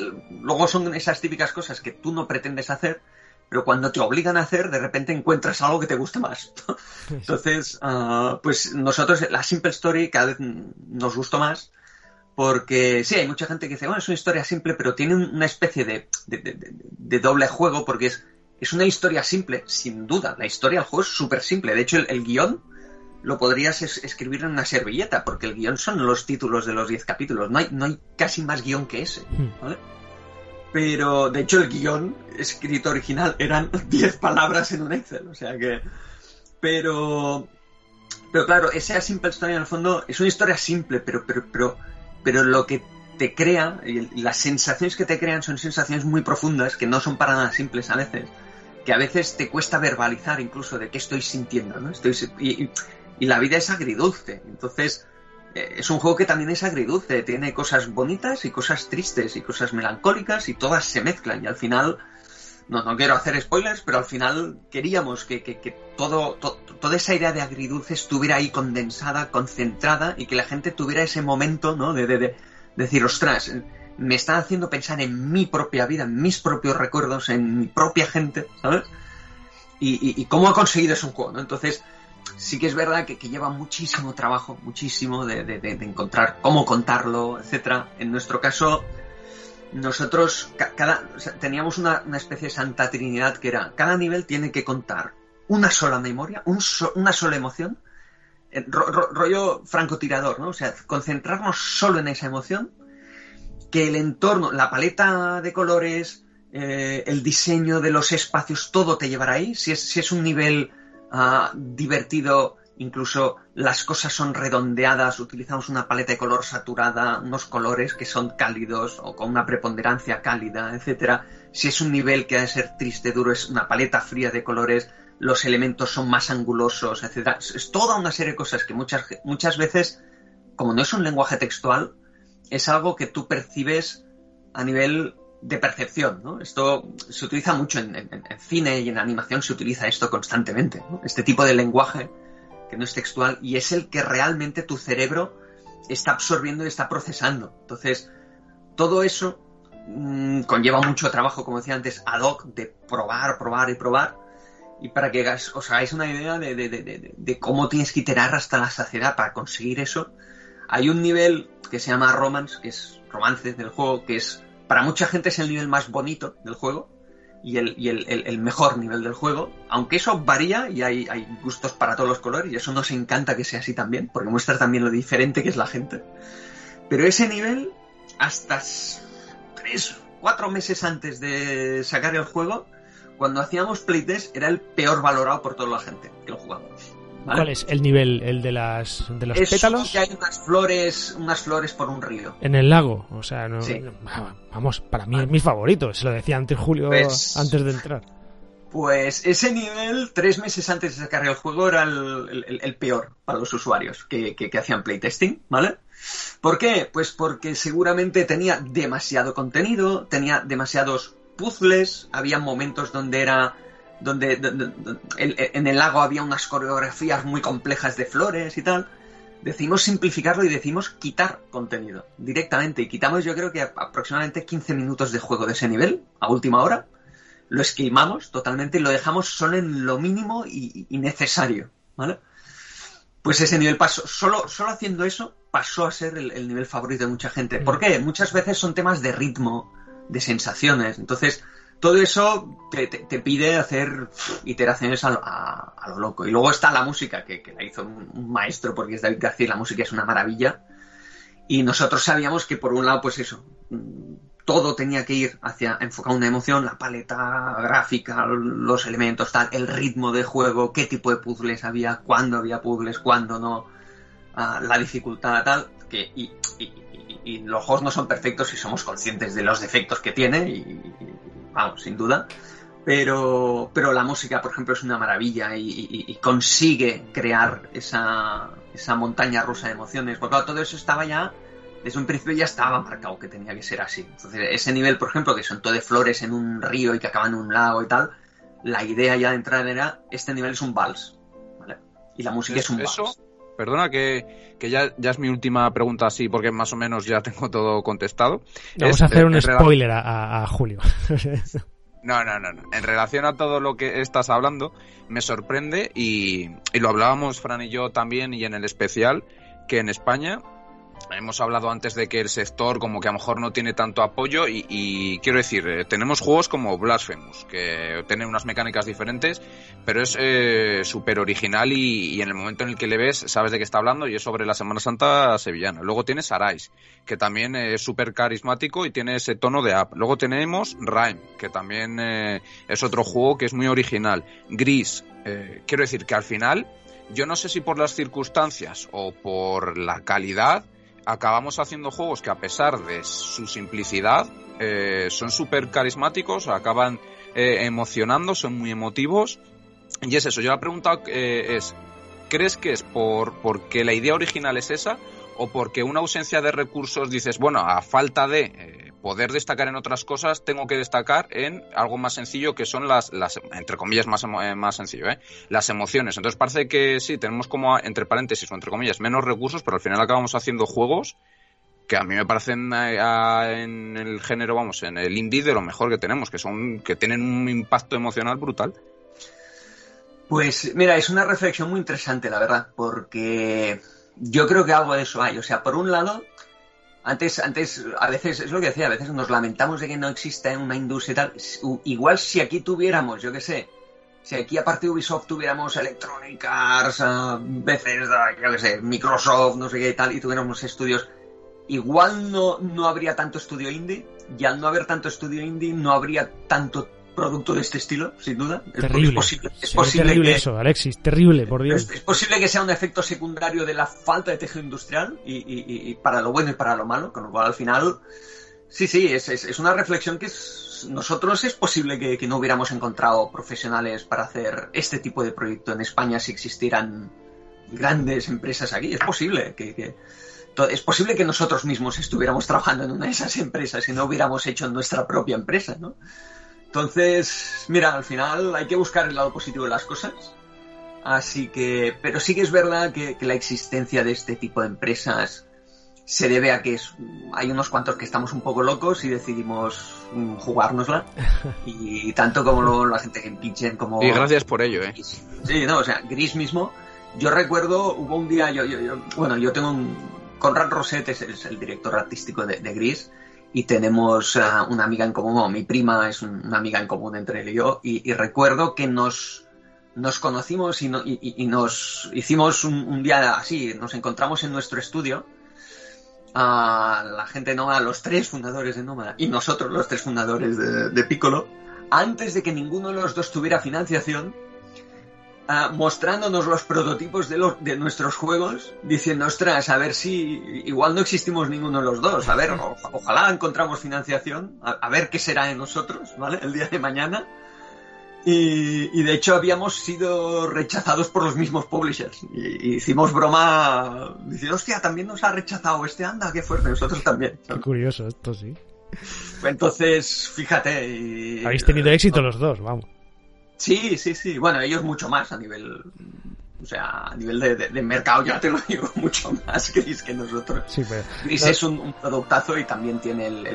luego son esas típicas cosas que tú no pretendes hacer, pero cuando te obligan a hacer, de repente encuentras algo que te guste más. <laughs> Entonces, uh, pues nosotros, la Simple Story cada vez nos gustó más. Porque sí, hay mucha gente que dice, bueno, es una historia simple, pero tiene una especie de, de, de, de doble juego, porque es, es, una historia simple, sin duda. La historia del juego es súper simple. De hecho, el, el guion lo podrías es, escribir en una servilleta, porque el guion son los títulos de los 10 capítulos. No hay, no hay casi más guion que ese. ¿vale? Pero, de hecho, el guion escrito original eran <laughs> 10 palabras en un Excel. O sea que. Pero. Pero claro, esa simple historia en el fondo es una historia simple, pero, pero, pero pero lo que te crea, y las sensaciones que te crean son sensaciones muy profundas, que no son para nada simples a veces, que a veces te cuesta verbalizar incluso de qué estoy sintiendo, ¿no? Estoy, y, y la vida es agridulce, entonces eh, es un juego que también es agridulce, tiene cosas bonitas y cosas tristes y cosas melancólicas y todas se mezclan y al final, no, no quiero hacer spoilers, pero al final queríamos que, que, que todo, to, toda esa idea de agridulce estuviera ahí condensada, concentrada y que la gente tuviera ese momento, ¿no? De, de, de decir, ostras, me están haciendo pensar en mi propia vida, en mis propios recuerdos, en mi propia gente, ¿sabes? Y, y, y cómo ha conseguido eso un juego, ¿no? Entonces, sí que es verdad que, lleva muchísimo trabajo, muchísimo de, encontrar cómo contarlo, etcétera. En nuestro caso, nosotros cada, teníamos una, especie de santa trinidad que era, cada nivel tiene que contar una sola memoria, una sola emoción, eh, ro, ro, rollo francotirador, ¿no? O sea, concentrarnos solo en esa emoción, que el entorno, la paleta de colores, eh, el diseño de los espacios, todo te llevará ahí. Si es, si es un nivel uh, divertido, incluso las cosas son redondeadas, utilizamos una paleta de color saturada, unos colores que son cálidos o con una preponderancia cálida, etcétera. Si es un nivel que ha de ser triste, duro, es una paleta fría de colores, los elementos son más angulosos, etcétera. Es toda una serie de cosas que muchas, muchas veces, como no es un lenguaje textual, es algo que tú percibes a nivel de percepción, ¿no? Esto se utiliza mucho en, cine y en animación se utiliza esto constantemente, ¿no? Este tipo de lenguaje que no es textual y es el que realmente tu cerebro está absorbiendo y está procesando. Entonces, todo eso mmm, conlleva mucho trabajo, como decía antes, ad hoc, de probar, probar y probar. Y para que os hagáis una idea de, de, de, de, cómo tienes que iterar hasta la saciedad para conseguir eso, hay un nivel que se llama Romance, que es romance del juego, que es para mucha gente es el nivel más bonito del juego y el, mejor nivel del juego, aunque eso varía y hay, hay, gustos para todos los colores y eso nos encanta que sea así también, porque muestra también lo diferente que es la gente. Pero ese nivel, hasta tres, cuatro meses antes de sacar el juego, cuando hacíamos playtest era el peor valorado por toda la gente que lo jugábamos. ¿Vale? ¿Cuál es el nivel? ¿El de las de los es pétalos? que hay unas flores, unas flores por un río. En el lago, o sea, no, sí. no vamos, para mí es mi favorito, se lo decía antes Julio pues, antes de entrar. Pues ese nivel, tres meses antes de sacar el juego, era el, el, el peor para los usuarios que, que, que, hacían playtesting, ¿vale? ¿Por qué? Pues porque seguramente tenía demasiado contenido, tenía demasiados puzzles, había momentos donde era donde, donde, donde el, en el lago había unas coreografías muy complejas de flores y tal. Decimos simplificarlo y decimos quitar contenido directamente. Y quitamos yo creo que aproximadamente 15 minutos de juego de ese nivel, a última hora. Lo esquilmamos totalmente y lo dejamos solo en lo mínimo y, y necesario. ¿Vale? Pues ese nivel pasó, solo, solo haciendo eso pasó a ser el, el nivel favorito de mucha gente. ¿Por qué? Muchas veces son temas de ritmo, de sensaciones. Entonces, todo eso te, pide hacer iteraciones a, a, a, lo loco. Y luego está la música, que, la hizo un, maestro, porque es David García, la música es una maravilla. Y nosotros sabíamos que por un lado, pues eso, todo tenía que ir hacia enfocar una emoción, la paleta gráfica, los elementos, tal, el ritmo de juego, qué tipo de puzzles había, cuándo había puzzles, cuándo no. la dificultad tal, que, y, los juegos no son perfectos y somos conscientes de los defectos que tiene, vamos, sin duda. Pero, pero la música, por ejemplo, es una maravilla y, consigue crear esa, esa montaña rusa de emociones. Porque todo eso estaba ya, desde un principio ya estaba marcado que tenía que ser así. Entonces, ese nivel, por ejemplo, que son todo de flores en un río y que acaban en un lago y tal, la idea ya de entrar era, este nivel es un vals. Y la música es, un vals. Perdona que, ya, ya, es mi última pregunta así, porque más o menos ya tengo todo contestado. Vamos a hacer un spoiler a, Julio. <laughs> No, no, no, no. En relación a todo lo que estás hablando, me sorprende y, y, lo hablábamos Fran y yo también y en el especial, que en España hemos hablado antes de que el sector como que a lo mejor no tiene tanto apoyo y, quiero decir, eh, tenemos juegos como Blasphemous, que tienen unas mecánicas diferentes, pero es eh, súper original y, en el momento en el que le ves sabes de qué está hablando y es sobre la Semana Santa sevillana. Luego tienes Arais, que también es súper carismático y tiene ese tono de app. Luego tenemos Rhyme, que también eh, es otro juego que es muy original. Gris, quiero decir que al final... Yo no sé si por las circunstancias o por la calidad, acabamos haciendo juegos que a pesar de su simplicidad eh, son súper carismáticos, acaban eh, emocionando, son muy emotivos. Y es eso, yo la pregunta eh, es, ¿crees que es por porque la idea original es esa o porque una ausencia de recursos dices, bueno, a falta de poder destacar en otras cosas, tengo que destacar en algo más sencillo que son las, las entre comillas, más, eh, más sencillo, ¿eh? las emociones. Entonces parece que sí, tenemos como, entre paréntesis o entre comillas, menos recursos, pero al final acabamos haciendo juegos que a mí me parecen eh, en el género, vamos, en el indie de lo mejor que tenemos, que son, que tienen un impacto emocional brutal. Pues mira, es una reflexión muy interesante, la verdad, porque yo creo que algo de eso hay. O sea, por un lado, antes, antes, a veces, es lo que decía, a veces nos lamentamos de que no exista una industria tal. Igual si aquí tuviéramos, yo qué sé, si aquí aparte de Ubisoft tuviéramos Electronic Arts, uh, Bethesda, yo qué sé, Microsoft, no sé qué y tal, y tuviéramos estudios, igual no, no habría tanto estudio indie, y al no haber tanto estudio indie no habría tanto producto de este estilo, sin duda. Terrible. Es posible, es posible terrible eso, Alexis, terrible, por Dios. Es, posible que sea un efecto secundario de la falta de tejido industrial y, para lo bueno y para lo malo, con lo cual al final, sí, sí, es, es, una reflexión que nosotros es posible que, no hubiéramos encontrado profesionales para hacer este tipo de proyecto en España si existieran grandes empresas aquí. Es posible que, es posible que nosotros mismos estuviéramos trabajando en una de esas empresas y no hubiéramos hecho nuestra propia empresa, ¿no? Entonces, mira, al final hay que buscar el lado positivo de las cosas. Así que, pero sí que es verdad que, la existencia de este tipo de empresas se debe a que hay unos cuantos que estamos un poco locos y decidimos mm, jugárnosla. <laughs> Y tanto como la gente que Kitchen como... Y gracias por ello, ¿eh? Sí, no, o sea, Gris mismo. Yo recuerdo, hubo un día, yo, yo, yo bueno, yo tengo un... Conrad Roset es, el director artístico de Gris y tenemos eh, una amiga en común, mi prima es una amiga en común entre él y yo, y, recuerdo que nos, nos conocimos y, y, nos hicimos un, día así, nos encontramos en nuestro estudio, a la gente Nómada, los tres fundadores de Nómada y nosotros los tres fundadores de, de Piccolo, antes de que ninguno de los dos tuviera financiación, mostrándonos los prototipos de, los, de nuestros juegos, diciendo, ostras, a ver si igual no existimos ninguno de los dos, a ver, ojalá encontramos financiación, a, ver qué será de nosotros, ¿vale? El día de mañana. Y, de hecho habíamos sido rechazados por los mismos publishers. Y, hicimos broma diciendo, hostia, también nos ha rechazado este, anda, qué fuerte, nosotros también. Qué curioso esto, sí. Entonces, fíjate. Habéis tenido éxito los dos, vamos. Sí, sí, sí. Bueno, ellos mucho más a nivel. O sea, a nivel de, mercado, ya te lo digo, <laughs> mucho más Gris que nosotros. Sí, pero, Gris es un, productazo y también tiene el.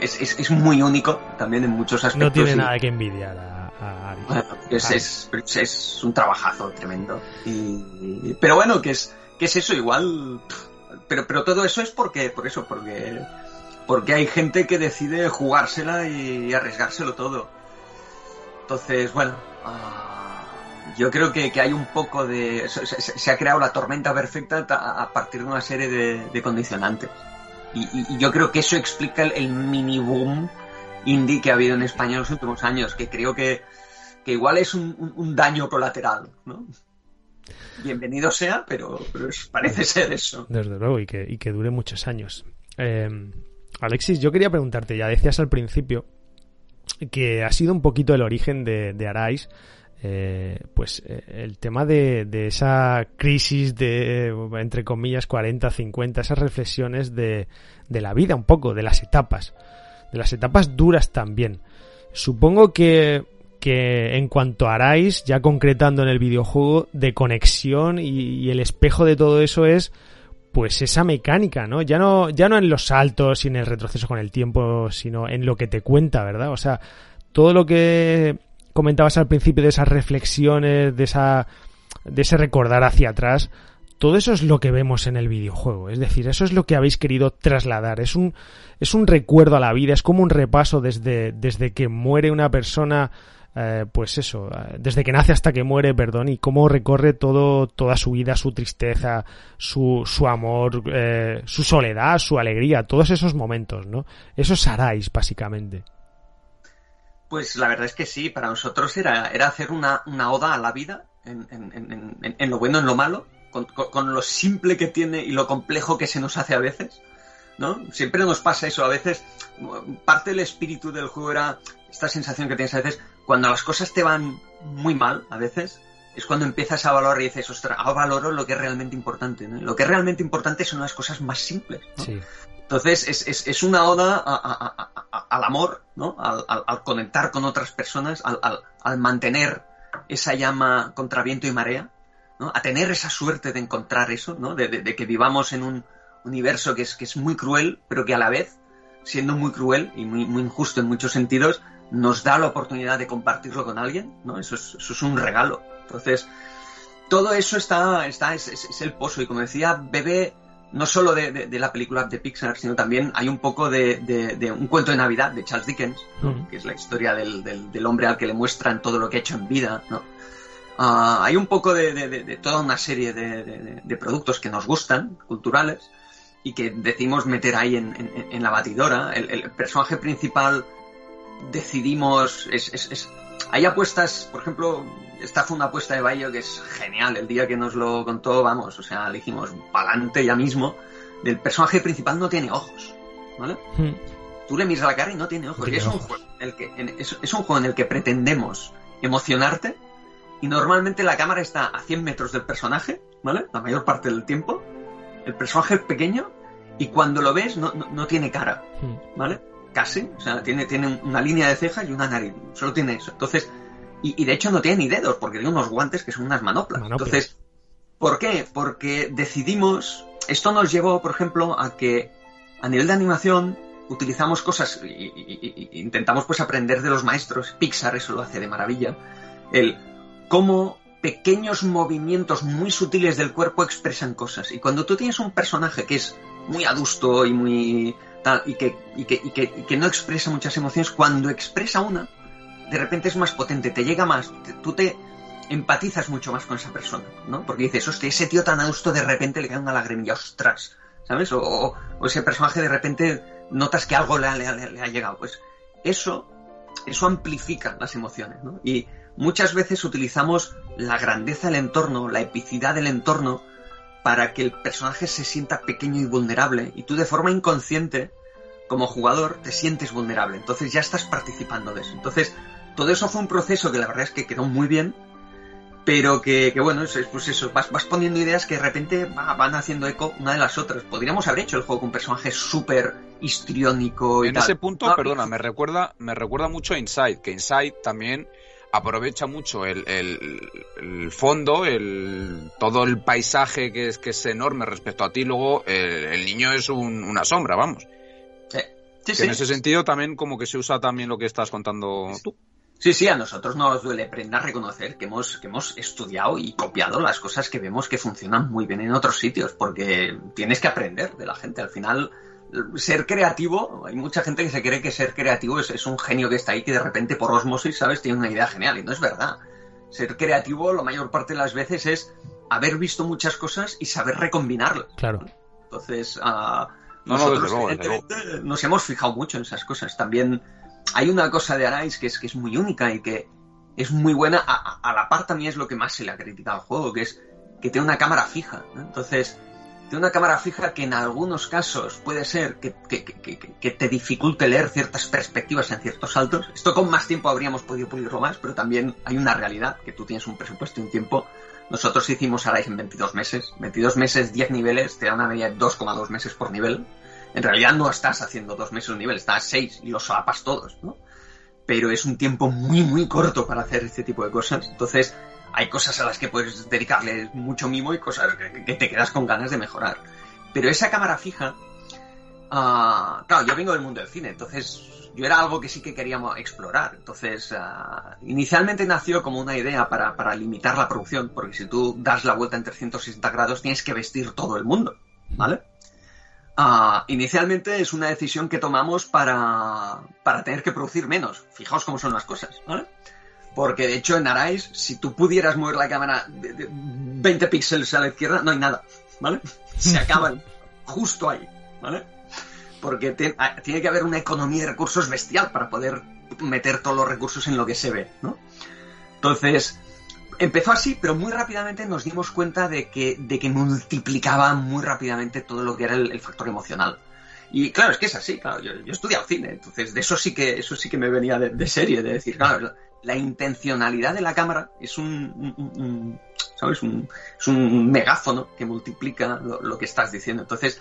es, es, es, muy único también en muchos aspectos. No tiene nada que envidiar a, a bueno, es, es, es, un trabajazo tremendo. Y, pero bueno, que es, que es eso, igual. Pero, pero todo eso es porque, por eso, porque, porque hay gente que decide jugársela y arriesgárselo todo. Entonces, bueno, ah, yo creo que, hay un poco de... Se, ha creado la tormenta perfecta a, partir de una serie de, condicionantes. Y, yo creo que eso explica el, mini boom indie que ha habido en España en los últimos años, que creo que, igual es un, daño colateral, ¿no? bienvenido sea, pero, pero parece <laughs> ser eso. Desde luego, y que, y que dure muchos años. Eh, Alexis, yo quería preguntarte, ya decías al principio que ha sido un poquito el origen de, de Arais, eh, pues eh, el tema de, esa crisis de, entre comillas, 40, 50, esas reflexiones de, de la vida un poco, de las etapas, de las etapas duras también. Supongo que que en cuanto a Arais, ya concretando en el videojuego, de conexión y, el espejo de todo eso es pues esa mecánica, ¿no? Ya no, ya no en los saltos y en el retroceso con el tiempo, sino en lo que te cuenta, ¿verdad? O sea, todo lo que comentabas al principio de esas reflexiones, de esa, de ese recordar hacia atrás, todo eso es lo que vemos en el videojuego. Es decir, eso es lo que habéis querido trasladar. Es un, es un recuerdo a la vida, es como un repaso desde, desde que muere una persona eh, pues eso, desde que nace hasta que muere, perdón, y cómo recorre todo, toda su vida, su tristeza, su, su amor, eh, su soledad, su alegría, todos esos momentos, ¿no? Eso es básicamente. Pues la verdad es que sí, para nosotros era, era hacer una, una oda a la vida, en, en, en, en, lo bueno, en lo malo, con, con, con lo simple que tiene y lo complejo que se nos hace a veces. ¿no? Siempre nos pasa eso, a veces parte del espíritu del juego era esta sensación que tienes a veces, cuando las cosas te van muy mal, a veces, es cuando empiezas a valorar y dices, ostras, ahora valoro lo que es realmente importante, ¿no? Lo que es realmente importante son las cosas más simples, ¿no? Sí. Entonces, es, es, es, una oda a, a, a, al amor, ¿no? Al, al, al, conectar con otras personas, al, al, mantener esa llama contra viento y marea, ¿no? A tener esa suerte de encontrar eso, ¿no? De, de, de que vivamos en un universo que es, que es muy cruel, pero que a la vez, siendo muy cruel y muy, muy injusto en muchos sentidos, nos da la oportunidad de compartirlo con alguien, ¿no? Eso es, eso es un regalo. Entonces, todo eso está, está es, es, es, el pozo. Y como decía, bebe no solo de, de, de, la película de Pixar, sino también hay un poco de, de un cuento de Navidad de Charles Dickens, ¿no? que es la historia del, del, del, hombre al que le muestran todo lo que ha hecho en vida, ¿no? Uh, hay un poco de, toda una serie de, productos que nos gustan, culturales, y que decimos meter ahí en, en, en la batidora. El, el, personaje principal decidimos. Es, es, es, Hay apuestas, por ejemplo, esta fue una apuesta de Bayo que es genial. El día que nos lo contó, vamos, o sea, le dijimos pa'lante ya mismo. El personaje principal no tiene ojos, ¿vale? Hmm. Tú le miras a la cara y no tiene ojos. Y es, ojos. Un juego en el que, en, es, es un juego en el que pretendemos emocionarte y normalmente la cámara está a 100 metros del personaje, ¿vale? La mayor parte del tiempo. El personaje es pequeño y cuando lo ves no, no, no tiene cara, ¿vale? Casi, o sea, tiene, tiene una línea de cejas y una nariz, solo tiene eso. Entonces, y, y de hecho no tiene ni dedos, porque tiene unos guantes que son unas manoplas. manoplas. Entonces, ¿por qué? Porque decidimos, esto nos llevó, por ejemplo, a que a nivel de animación utilizamos cosas y, y, y, intentamos pues aprender de los maestros, Pixar eso lo hace de maravilla, el cómo pequeños movimientos muy sutiles del cuerpo expresan cosas. Y cuando tú tienes un personaje que es muy adusto y muy y que, y que, y que, y que no expresa muchas emociones, cuando expresa una, de repente es más potente, te llega más, tú te empatizas mucho más con esa persona, ¿no? Porque dices, hostia, ese tío tan adusto de repente le cae una lagrimilla, ostras, ¿sabes? O, o, o ese personaje de repente notas que algo le ha, le, le ha llegado. Pues eso, eso amplifica las emociones, ¿no? Y muchas veces utilizamos la grandeza del entorno, la epicidad del entorno, para que el personaje se sienta pequeño y vulnerable. Y tú de forma inconsciente, como jugador, te sientes vulnerable. Entonces ya estás participando de eso. Entonces, todo eso fue un proceso que la verdad es que quedó muy bien. Pero que, que bueno, es, pues eso, vas, vas, poniendo ideas que de repente va, van haciendo eco una de las otras. Podríamos haber hecho el juego con un personaje súper histriónico y En tal. ese punto, No, perdona, me recuerda, me recuerda mucho a Inside, que Inside también aprovecha mucho el, el, el, fondo, el, todo el paisaje que es, que es enorme respecto a ti, luego el, el niño es un, una sombra, vamos. Sí. Que sí. en ese sentido también como que se usa también lo que estás contando tú. Sí, sí, a nosotros nos duele prenda reconocer que hemos, que hemos estudiado y copiado las cosas que vemos que funcionan muy bien en otros sitios, porque tienes que aprender de la gente. Al final, ser creativo, hay mucha gente que se cree que ser creativo es, es, un genio que está ahí que de repente por osmosis, ¿sabes? Tiene una idea genial y no es verdad. Ser creativo la mayor parte de las veces es haber visto muchas cosas y saber recombinarlas. Claro. Entonces, uh, nosotros no, no, nos hemos fijado mucho en esas cosas. También hay una cosa de Arais que es, que es muy única y que es muy buena. A, a, la par también es lo que más se le ha criticado al juego, que es que tiene una cámara fija. Entonces, tiene una cámara fija que en algunos casos puede ser que, que, te dificulte leer ciertas perspectivas en ciertos saltos. Esto con más tiempo habríamos podido pulirlo más, pero también hay una realidad, que tú tienes un presupuesto y un tiempo. Nosotros hicimos Arise en 22 meses. 22 meses, 10 niveles, te da una media de 2,2 meses por nivel. En realidad no estás haciendo dos meses un nivel, estás a 6 y los solapas todos, ¿no? Pero es un tiempo muy, muy corto para hacer este tipo de cosas. Entonces, hay cosas a las que puedes dedicarle mucho mimo y cosas que, te quedas con ganas de mejorar. Pero esa cámara fija, uh, claro, yo vengo del mundo del cine, entonces yo era algo que sí que queríamos explorar. Entonces, uh, inicialmente nació como una idea para, para, limitar la producción, porque si tú das la vuelta en 360 grados tienes que vestir todo el mundo, ¿vale? Uh, inicialmente es una decisión que tomamos para, para tener que producir menos. Fijaos cómo son las cosas, ¿vale? Porque de hecho en Arise, si tú pudieras mover la cámara de, 20 píxeles a la izquierda, no hay nada, ¿vale? Se acaban <laughs> justo ahí, ¿vale? Porque ah, tiene que haber una economía de recursos bestial para poder meter todos los recursos en lo que se ve, ¿no? Entonces, empezó así, pero muy rápidamente nos dimos cuenta de que, de que multiplicaba muy rápidamente todo lo que era el, factor emocional. Y claro, es que es así, claro, yo, he estudiado cine, entonces de eso sí que, eso sí que me venía de, de serie, de decir, claro, la intencionalidad de la cámara es un, ¿sabes? Un, es un megáfono que multiplica lo, que estás diciendo. Entonces,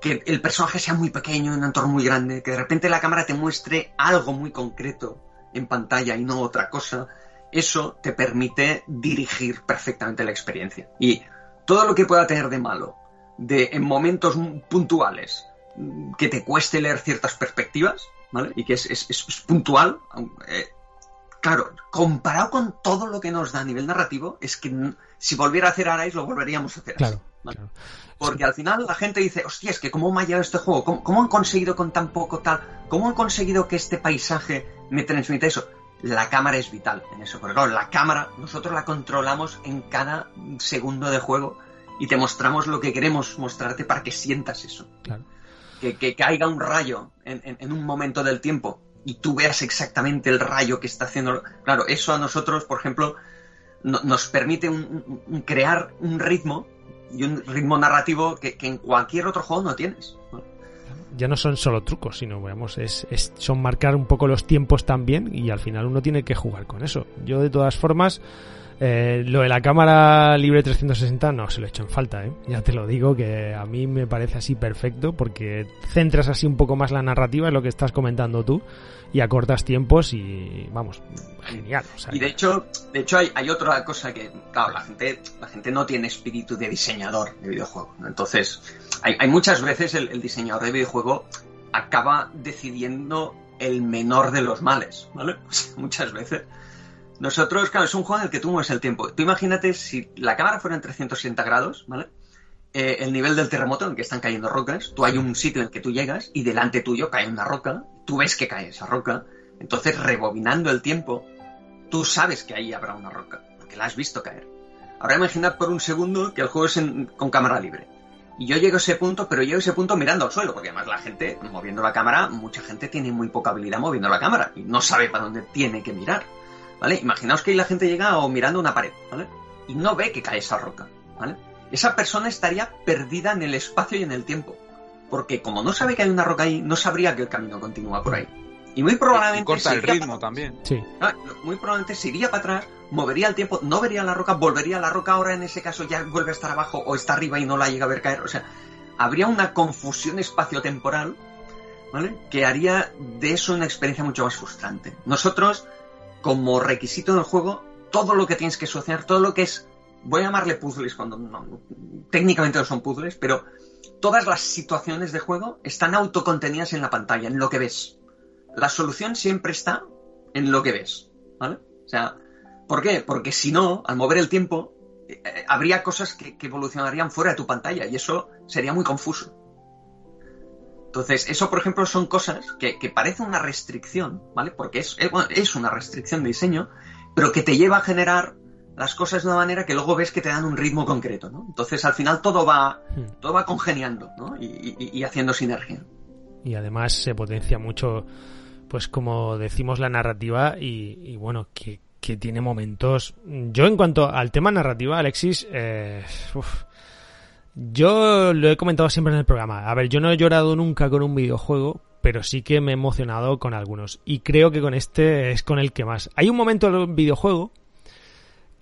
que el personaje sea muy pequeño, un entorno muy grande, que de repente la cámara te muestre algo muy concreto en pantalla y no otra cosa, eso te permite dirigir perfectamente la experiencia. Y todo lo que pueda tener de malo, de en momentos puntuales, que te cueste leer ciertas perspectivas, ¿vale? Y que es, es, es puntual, eh, claro, comparado con todo lo que nos da a nivel narrativo, es que si volviera a hacer Arais lo volveríamos a hacer. Claro. Porque al final la gente dice, hostia, es que cómo me ha llegado este juego, ¿Cómo, han conseguido con tan poco tal, cómo han conseguido que este paisaje me transmita eso. La cámara es vital en eso, porque claro, la cámara nosotros la controlamos en cada segundo de juego y te mostramos lo que queremos mostrarte para que sientas eso. Claro. Que, que caiga un rayo en un momento del tiempo y tú veas exactamente el rayo que está haciendo. Claro, eso a nosotros, por ejemplo, nos permite crear un ritmo y un ritmo narrativo que, en cualquier otro juego no tienes. Ya no son solo trucos, sino, veamos, es, son marcar un poco los tiempos también y al final uno tiene que jugar con eso. Yo, de todas formas, eh, lo de la cámara libre 360 no se lo he hecho en falta, ¿eh? ya te lo digo que a mí me parece así perfecto porque centras así un poco más la narrativa, es lo que estás comentando tú, y acortas tiempos y vamos, genial. y de hecho, de hecho hay, hay, otra cosa que, claro, la gente, la gente no tiene espíritu de diseñador de videojuego. Entonces, hay, hay muchas veces el, el diseñador de videojuego acaba decidiendo el menor de los males, ¿vale? <laughs> muchas veces nosotros, claro, es un juego en el que tú mueves el tiempo. Tú imagínate si la cámara fuera en 360 grados, ¿vale? Eh, el nivel del terremoto en el que están cayendo rocas, tú hay un sitio en el que tú llegas y delante tuyo cae una roca, tú ves que cae esa roca, entonces rebobinando el tiempo, tú sabes que ahí habrá una roca, porque la has visto caer. Ahora imaginad por un segundo que el juego es con cámara libre. Y yo llego a ese punto, pero llego a ese punto mirando al suelo, porque además la gente, moviendo la cámara, mucha gente tiene muy poca habilidad moviendo la cámara y no sabe para dónde tiene que mirar. ¿Vale? Imaginaos que ahí la gente llega o mirando una pared, ¿vale? Y no ve que cae esa roca, ¿vale? Esa persona estaría perdida en el espacio y en el tiempo. Porque como no sabe que hay una roca ahí, no sabría que el camino continúa por ahí. Y muy probablemente... corta el ritmo también. Sí. Muy probablemente se iría para atrás, movería el tiempo, no vería la roca, volvería a la roca, ahora en ese caso ya vuelve a estar abajo o está arriba y no la llega a ver caer. O sea, habría una confusión espacio-temporal, ¿vale? Que haría de eso una experiencia mucho más frustrante. Nosotros como requisito del juego todo lo que tienes que asociar, todo lo que es, voy a llamarle puzzles cuando no, técnicamente no son puzzles, pero todas las situaciones de juego están autocontenidas en la pantalla, en lo que ves. La solución siempre está en lo que ves, ¿vale? O sea, ¿por qué? Porque si no, al mover el tiempo, eh, eh, habría cosas que, evolucionarían fuera de tu pantalla y eso sería muy confuso. Entonces, eso, por ejemplo, son cosas que, que parece una restricción, ¿vale? Porque es, es una restricción de diseño, pero que te lleva a generar las cosas de una manera que luego ves que te dan un ritmo concreto, ¿no? Entonces, al final todo va, hmm. todo va congeniando, ¿no? Y, haciendo sinergia. Y además se potencia mucho, pues como decimos, la narrativa y, bueno, que, que tiene momentos. Yo, en cuanto al tema narrativa, Alexis, eh, uf, yo lo he comentado siempre en el programa. A ver, yo no he llorado nunca con un videojuego, pero sí que me he emocionado con algunos. Y creo que con este es con el que más. Hay un momento del videojuego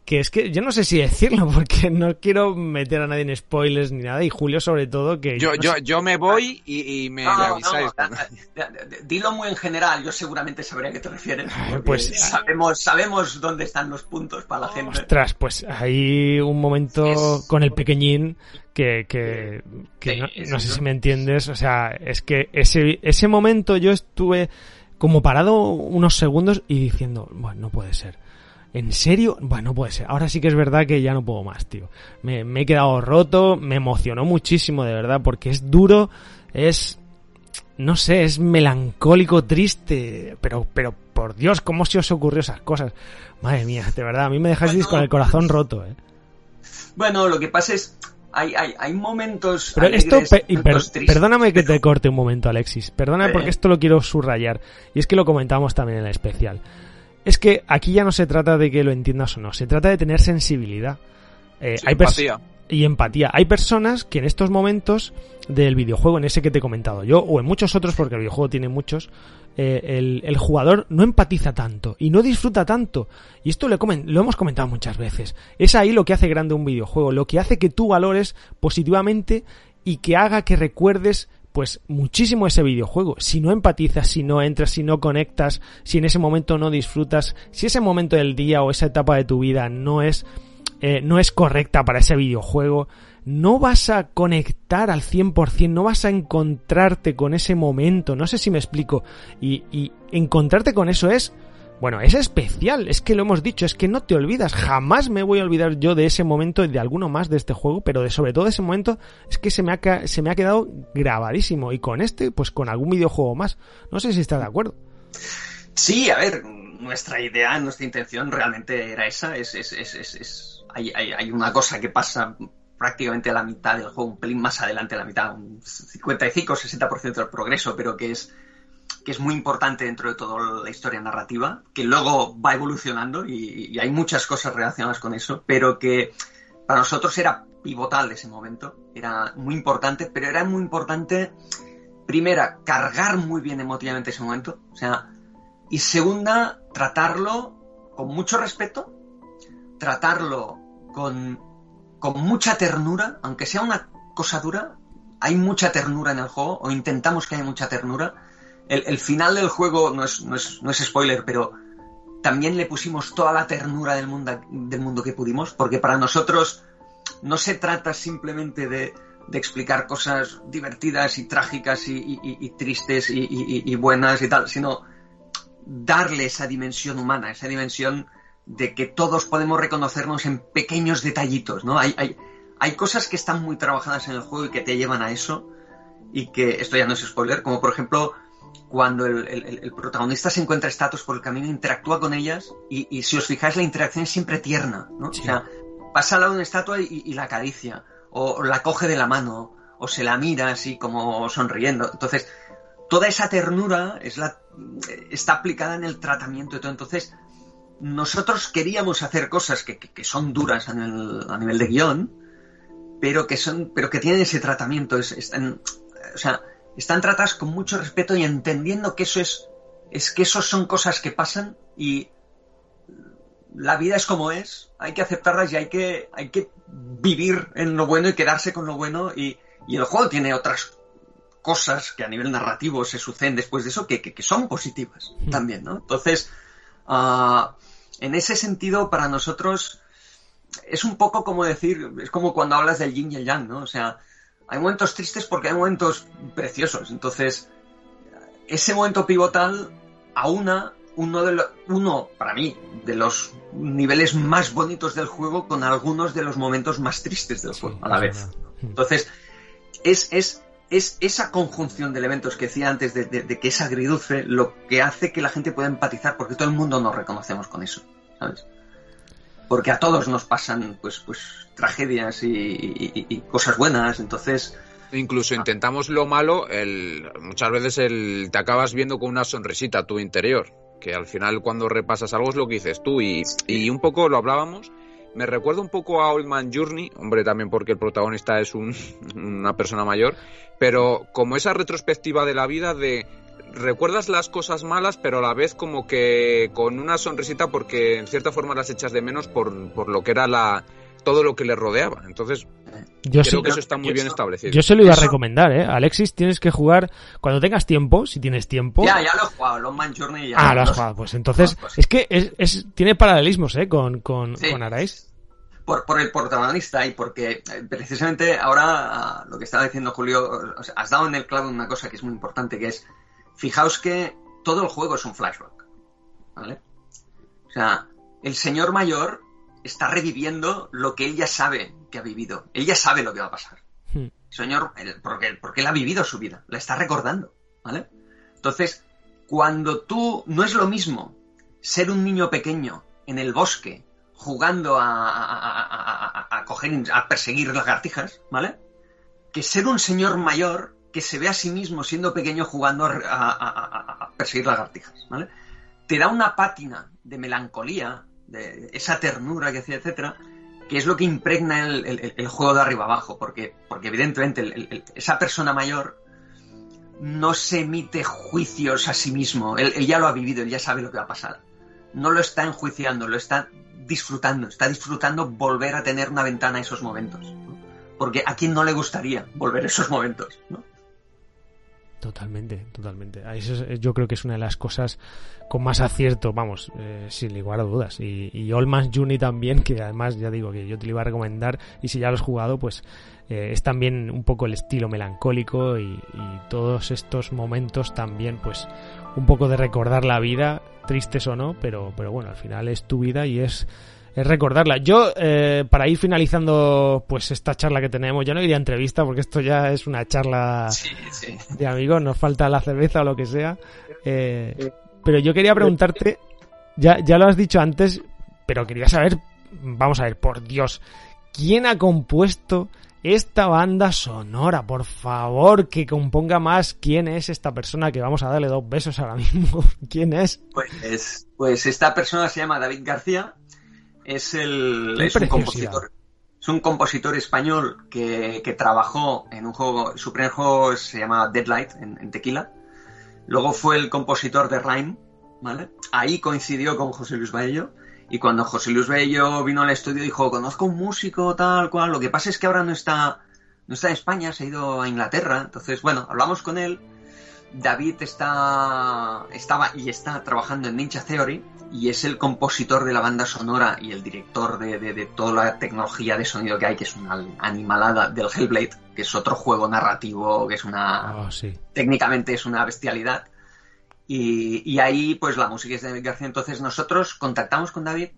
que es que yo no sé si decirlo <laughs> porque no quiero meter a nadie en spoilers ni nada y Julio sobre todo que yo no yo, sé- yo me voy y, y me No, avisáis. da- da- da- dilo muy en general, yo seguramente sabré a qué te refieres. porque pues- sabemos, sabemos dónde están los puntos para la gente. Ostras, pues hay un momento Es- con el pequeñín que, que, que Sí, no, es- no sé si me entiendes. O sea, es que ese, ese momento yo estuve como parado unos segundos y diciendo, bueno, no puede ser. ¿En serio? Bueno, no puede ser. Ahora sí que es verdad que ya no puedo más, tío. Me, me he quedado roto, me emocionó muchísimo, de verdad, porque es duro, es... No sé, es melancólico, triste, pero, pero por Dios, ¿cómo se os ocurrió esas cosas? Madre mía, de verdad, a mí me dejáis Bueno, con el corazón roto, eh. Bueno, lo que pasa es, hay, hay, hay momentos. Pero esto, alegres, per- momentos perdóname que te corte un momento, Alexis. Perdóname porque esto lo quiero subrayar. Y es que lo comentamos también en el especial. Es que aquí ya no se trata de que lo entiendas o no, se trata de tener sensibilidad. Eh, Sí, hay empatía. y empatía. Hay personas que en estos momentos del videojuego, en ese que te he comentado yo, o en muchos otros, porque el videojuego tiene muchos, eh, el, el jugador no empatiza tanto y no disfruta tanto. Y esto lo hemos comentado muchas veces. Es ahí lo que hace grande un videojuego, lo que hace que tú valores positivamente y que haga que recuerdes pues muchísimo ese videojuego. Si no empatizas, si no entras, si no conectas, si en ese momento no disfrutas, si ese momento del día o esa etapa de tu vida no es eh, no es correcta para ese videojuego, no vas a conectar al 100%, no vas a encontrarte con ese momento, no sé si me explico, y, y encontrarte con eso es, bueno, es especial, es que lo hemos dicho, es que no te olvidas, jamás me voy a olvidar yo de ese momento y de alguno más de este juego, pero de sobre todo ese momento es que se me ha, se me ha quedado grabadísimo, y con este, pues con algún videojuego más, no sé si estás de acuerdo. Sí, a ver, nuestra idea, nuestra intención realmente era esa. Es, es, es, es, es- hay, hay, hay una cosa que pasa prácticamente a la mitad del juego, un pelín más adelante a la mitad, un 55-60% del progreso, pero que es, que es muy importante dentro de toda la historia narrativa, que luego va evolucionando y, y hay muchas cosas relacionadas con eso, pero que para nosotros era pivotal ese momento, era muy importante, pero era muy importante, primera, cargar muy bien emotivamente ese momento, o sea, y segunda, tratarlo con mucho respeto, tratarlo con, con mucha ternura, aunque sea una cosa dura, hay mucha ternura en el juego, o intentamos que haya mucha ternura. El, final del juego no es, no, es, no es spoiler, pero también le pusimos toda la ternura del mundo, del mundo que pudimos, porque para nosotros no se trata simplemente de, de explicar cosas divertidas y trágicas y, y- tristes y buenas y tal, sino darle esa dimensión humana, esa dimensión de que todos podemos reconocernos en pequeños detallitos, ¿no? Hay, hay, hay cosas que están muy trabajadas en el juego y que te llevan a eso y que esto ya no es spoiler, como por ejemplo cuando el, el- el protagonista se encuentra estatus por el camino, interactúa con ellas y, y si os fijáis la interacción es siempre tierna, ¿no? Sí. O sea, pasa al lado de una estatua y, y la acaricia, o la coge de la mano, o se la mira así como sonriendo. Entonces, toda esa ternura es la, está aplicada en el tratamiento y todo. Entonces, nosotros queríamos hacer cosas que, que- que son duras a nivel, a nivel de guion, pero que son, pero que tienen ese tratamiento, es- están, o sea, están tratadas con mucho respeto y entendiendo que eso es, es que eso son cosas que pasan y la vida es como es, hay que aceptarlas y hay que, hay que vivir en lo bueno y quedarse con lo bueno y, y el juego tiene otras cosas que a nivel narrativo se suceden después de eso que, que- que son positivas Hmm. también, ¿no? Entonces, ah, en ese sentido, para nosotros es un poco como decir, es como cuando hablas del yin y el yang, ¿no? O sea, hay momentos tristes porque hay momentos preciosos. Entonces, ese momento pivotal aúna uno de los, uno, para mí, de los niveles más bonitos del juego con algunos de los momentos más tristes del juego a la vez. Entonces, es, es, es esa conjunción de elementos que decía antes de, de- de que es agridulce lo que hace que la gente pueda empatizar, porque todo el mundo nos reconocemos con eso, ¿sabes? Porque a todos nos pasan, pues, pues, tragedias y, y- y cosas buenas, entonces, Incluso intentamos lo malo, el, muchas veces el, te acabas viendo con una sonrisita a tu interior. que al final cuando repasas algo es lo que dices tú y, y un poco lo hablábamos. Me recuerda un poco a Old Man Journey, hombre, también porque el protagonista es un, <laughs> una persona mayor, pero como esa retrospectiva de la vida de recuerdas las cosas malas, pero a la vez como que con una sonrisita porque en cierta forma las echas de menos por, por lo que era la todo lo que le rodeaba. Entonces, yo creo que eso está muy bien establecido. Yo se lo iba a recomendar, ¿eh? Alexis, tienes que jugar cuando tengas tiempo, si tienes tiempo. Ya, ya lo he jugado, Long Man Journey ya. Ah, lo has jugado. Pues entonces, es que es, es, tiene paralelismos, ¿eh? Con, con, sí. con Arais. Por, por, el protagonista y porque eh, precisamente ahora lo que estaba diciendo Julio, o sea, has dado en el clavo una cosa que es muy importante, que es Fijaos que todo el juego es un flashback. ¿Vale? O sea, el señor mayor está reviviendo lo que él ya sabe que ha vivido. Él ya sabe lo que va a pasar. Hmm. Señor, porque, porque él ha vivido su vida, la está recordando. ¿Vale? Entonces, cuando tú no es lo mismo ser un niño pequeño en el bosque jugando a, a, a, a coger, a perseguir lagartijas, ¿vale? Que ser un señor mayor que se ve a sí mismo siendo pequeño jugando a, a, a perseguir lagartijas, ¿vale? Te da una pátina de melancolía, de esa ternura que hacía, etcétera, que es lo que impregna el, juego de arriba abajo, porque, porque evidentemente esa persona mayor no se emite juicios a sí mismo, él, ya lo ha vivido, él ya sabe lo que va a pasar. No lo está enjuiciando, lo está disfrutando, está disfrutando volver a tener una ventana a esos momentos. Porque a quién no le gustaría volver a esos momentos, ¿no? Totalmente, totalmente. Eso es, yo creo que es una de las cosas con más acierto, vamos, eh, sin lugar a dudas. Y, y All Man's Journey también, que además ya digo que yo te lo iba a recomendar y si ya lo has jugado, pues eh, es también un poco el estilo melancólico y, y, todos estos momentos también, pues un poco de recordar la vida, tristes o no, pero, pero bueno, al final es tu vida y es es recordarla. Yo, eh, para ir finalizando pues esta charla que tenemos, ya no iría a entrevista porque esto ya es una charla sí, sí. de amigos, nos falta la cerveza o lo que sea. Eh, pero yo quería preguntarte, ya, ya lo has dicho antes, pero quería saber, vamos a ver, por Dios, ¿quién ha compuesto esta banda sonora? Por favor, que componga más quién es esta persona que vamos a darle dos besos ahora mismo. <laughs> ¿Quién es? Pues, pues esta persona se llama David García es el es un compositor es un compositor español que, que, trabajó en un juego su primer juego se llama Deadlight en, en, Tequila. Luego fue el compositor de Rhyme vale ahí coincidió con José Luis Baello. Y cuando José Luis Baello vino al estudio dijo conozco un músico tal cual lo que pasa es que ahora no está no está en España se ha ido a Inglaterra entonces bueno hablamos con él. David está estaba y está trabajando en Ninja Theory y es el compositor de la banda sonora y el director de, de, de, toda la tecnología de sonido que hay, que es una animalada del Hellblade, que es otro juego narrativo, que es una... Oh, sí. técnicamente es una bestialidad. Y, y, ahí pues la música es de David García. Entonces nosotros contactamos con David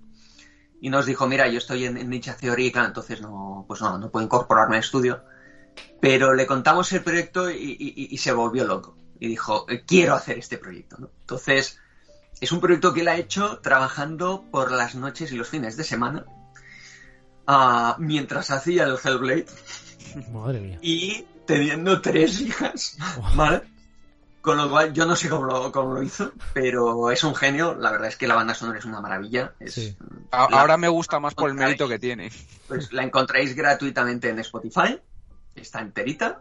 y nos dijo, mira, yo estoy en, en y claro, entonces no, pues no, no puedo incorporarme al estudio. Pero le contamos el proyecto y, y, y se volvió loco. Y dijo, quiero hacer este proyecto. ¿no? Entonces es un proyecto que él ha hecho trabajando por las noches y los fines de semana uh, mientras hacía el Hellblade. Madre mía. Y teniendo tres hijas, ¿vale? Con lo cual, yo no sé cómo lo, cómo lo, hizo, pero es un genio. La verdad es que la banda sonora es una maravilla. Es, sí. la, Ahora me gusta más por el mérito que tiene. Pues la encontráis gratuitamente en Spotify. Está enterita.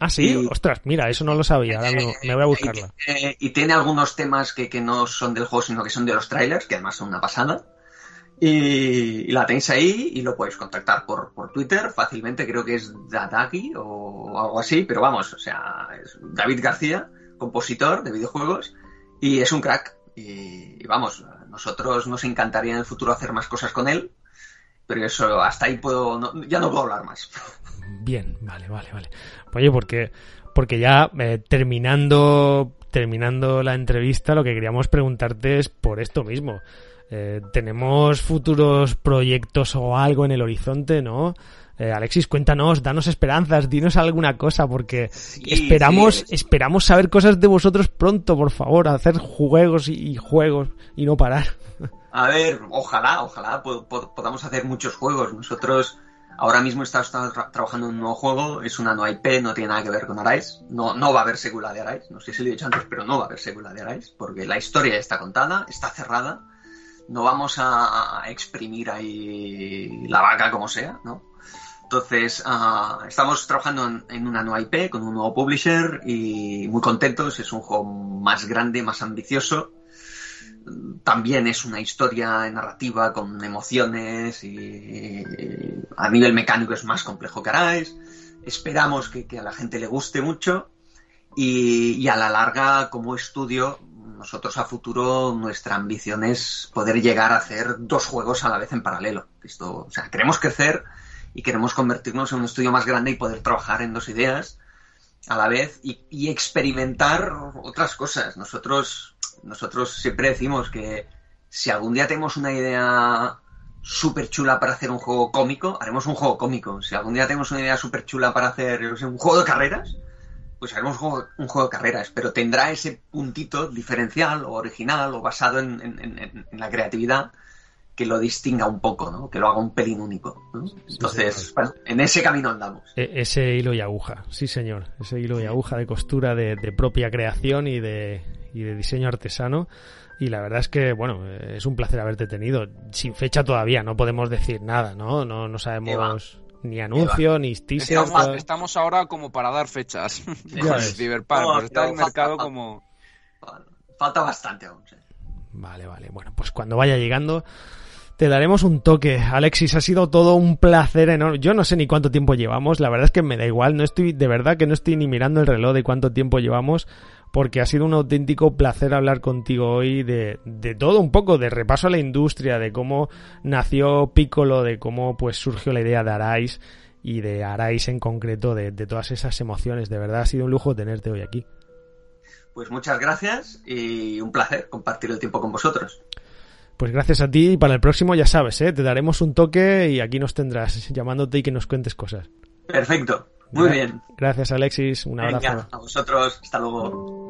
Ah, sí, y, ostras, mira, eso no lo sabía, ahora me, me voy a buscarla. Y, eh, y, tiene algunos temas que, que, no son del juego, sino que son de los trailers, que además son una pasada. Y, y la tenéis ahí y lo podéis contactar por, por Twitter fácilmente, creo que es Dadaki o algo así, pero vamos, o sea, es David García, compositor de videojuegos, y es un crack. Y, vamos, nosotros nos encantaría en el futuro hacer más cosas con él, pero eso, hasta ahí puedo, no, ya no puedo hablar más. <laughs> Bien, vale, vale, vale. Oye, porque, porque ya eh, terminando, terminando la entrevista, lo que queríamos preguntarte es por esto mismo. Eh, ¿Tenemos futuros proyectos o algo en el horizonte, no? Eh, Alexis, cuéntanos, danos esperanzas, dinos alguna cosa, porque sí, esperamos, sí. esperamos saber cosas de vosotros pronto, por favor, hacer juegos y, y juegos y no parar. A ver, ojalá, ojalá podamos hacer muchos juegos. Nosotros Ahora mismo estamos trabajando en un nuevo juego, es una nueva IP, no tiene nada que ver con Arais. No, no va a haber secuela de Arais, no sé si lo he dicho antes, pero no va a haber secuela de Arais, porque la historia está contada, está cerrada. No vamos a exprimir ahí la vaca como sea, ¿no? Entonces, uh, estamos trabajando en, en, una nueva IP con un nuevo publisher y muy contentos. Es un juego más grande, más ambicioso. También es una historia narrativa con emociones y a nivel mecánico es más complejo que Arais. Esperamos que, que, a la gente le guste mucho y, a la larga, como estudio, nosotros a futuro nuestra ambición es poder llegar a hacer dos juegos a la vez en paralelo. Esto, o sea, queremos crecer y queremos convertirnos en un estudio más grande y poder trabajar en dos ideas a la vez y experimentar otras cosas. Nosotros, nosotros siempre decimos que si algún día tenemos una idea súper chula para hacer un juego cómico, haremos un juego cómico. Si algún día tenemos una idea súper chula para hacer un juego de carreras, pues haremos un juego, un juego, de carreras, pero tendrá ese puntito diferencial o original o basado en, en, en la creatividad que lo distinga un poco, ¿no? Que lo haga un pelín único. ¿no? Entonces, sí, bueno, en ese camino andamos. E ese hilo y aguja, sí señor. Ese hilo y aguja de costura de, de propia creación y de, y de diseño artesano. Y la verdad es que, bueno, es un placer haberte tenido. Sin fecha todavía, no podemos decir nada, ¿no? No, no sabemos ni anuncio, ni teaser. Estamos, estamos, ahora como para dar fechas <laughs> Cyberpunk, no, está el mercado falta, como... Falta bastante aún, sí. Vale, vale. Bueno, pues cuando vaya llegando te daremos un toque. Alexis, ha sido todo un placer enorme. Yo no sé ni cuánto tiempo llevamos, la verdad es que me da igual, no estoy, de verdad que no estoy ni mirando el reloj de cuánto tiempo llevamos, porque ha sido un auténtico placer hablar contigo hoy de, de todo un poco, de repaso a la industria, de cómo nació Piccolo, de cómo pues surgió la idea de Arais y de Arais en concreto, de, de todas esas emociones. De verdad ha sido un lujo tenerte hoy aquí. Pues muchas gracias y un placer compartir el tiempo con vosotros. Pues gracias a ti y para el próximo ya sabes, ¿eh? te daremos un toque y aquí nos tendrás llamándote y que nos cuentes cosas. Perfecto, muy bien. Gracias Alexis, un Venga, abrazo. A vosotros, hasta luego.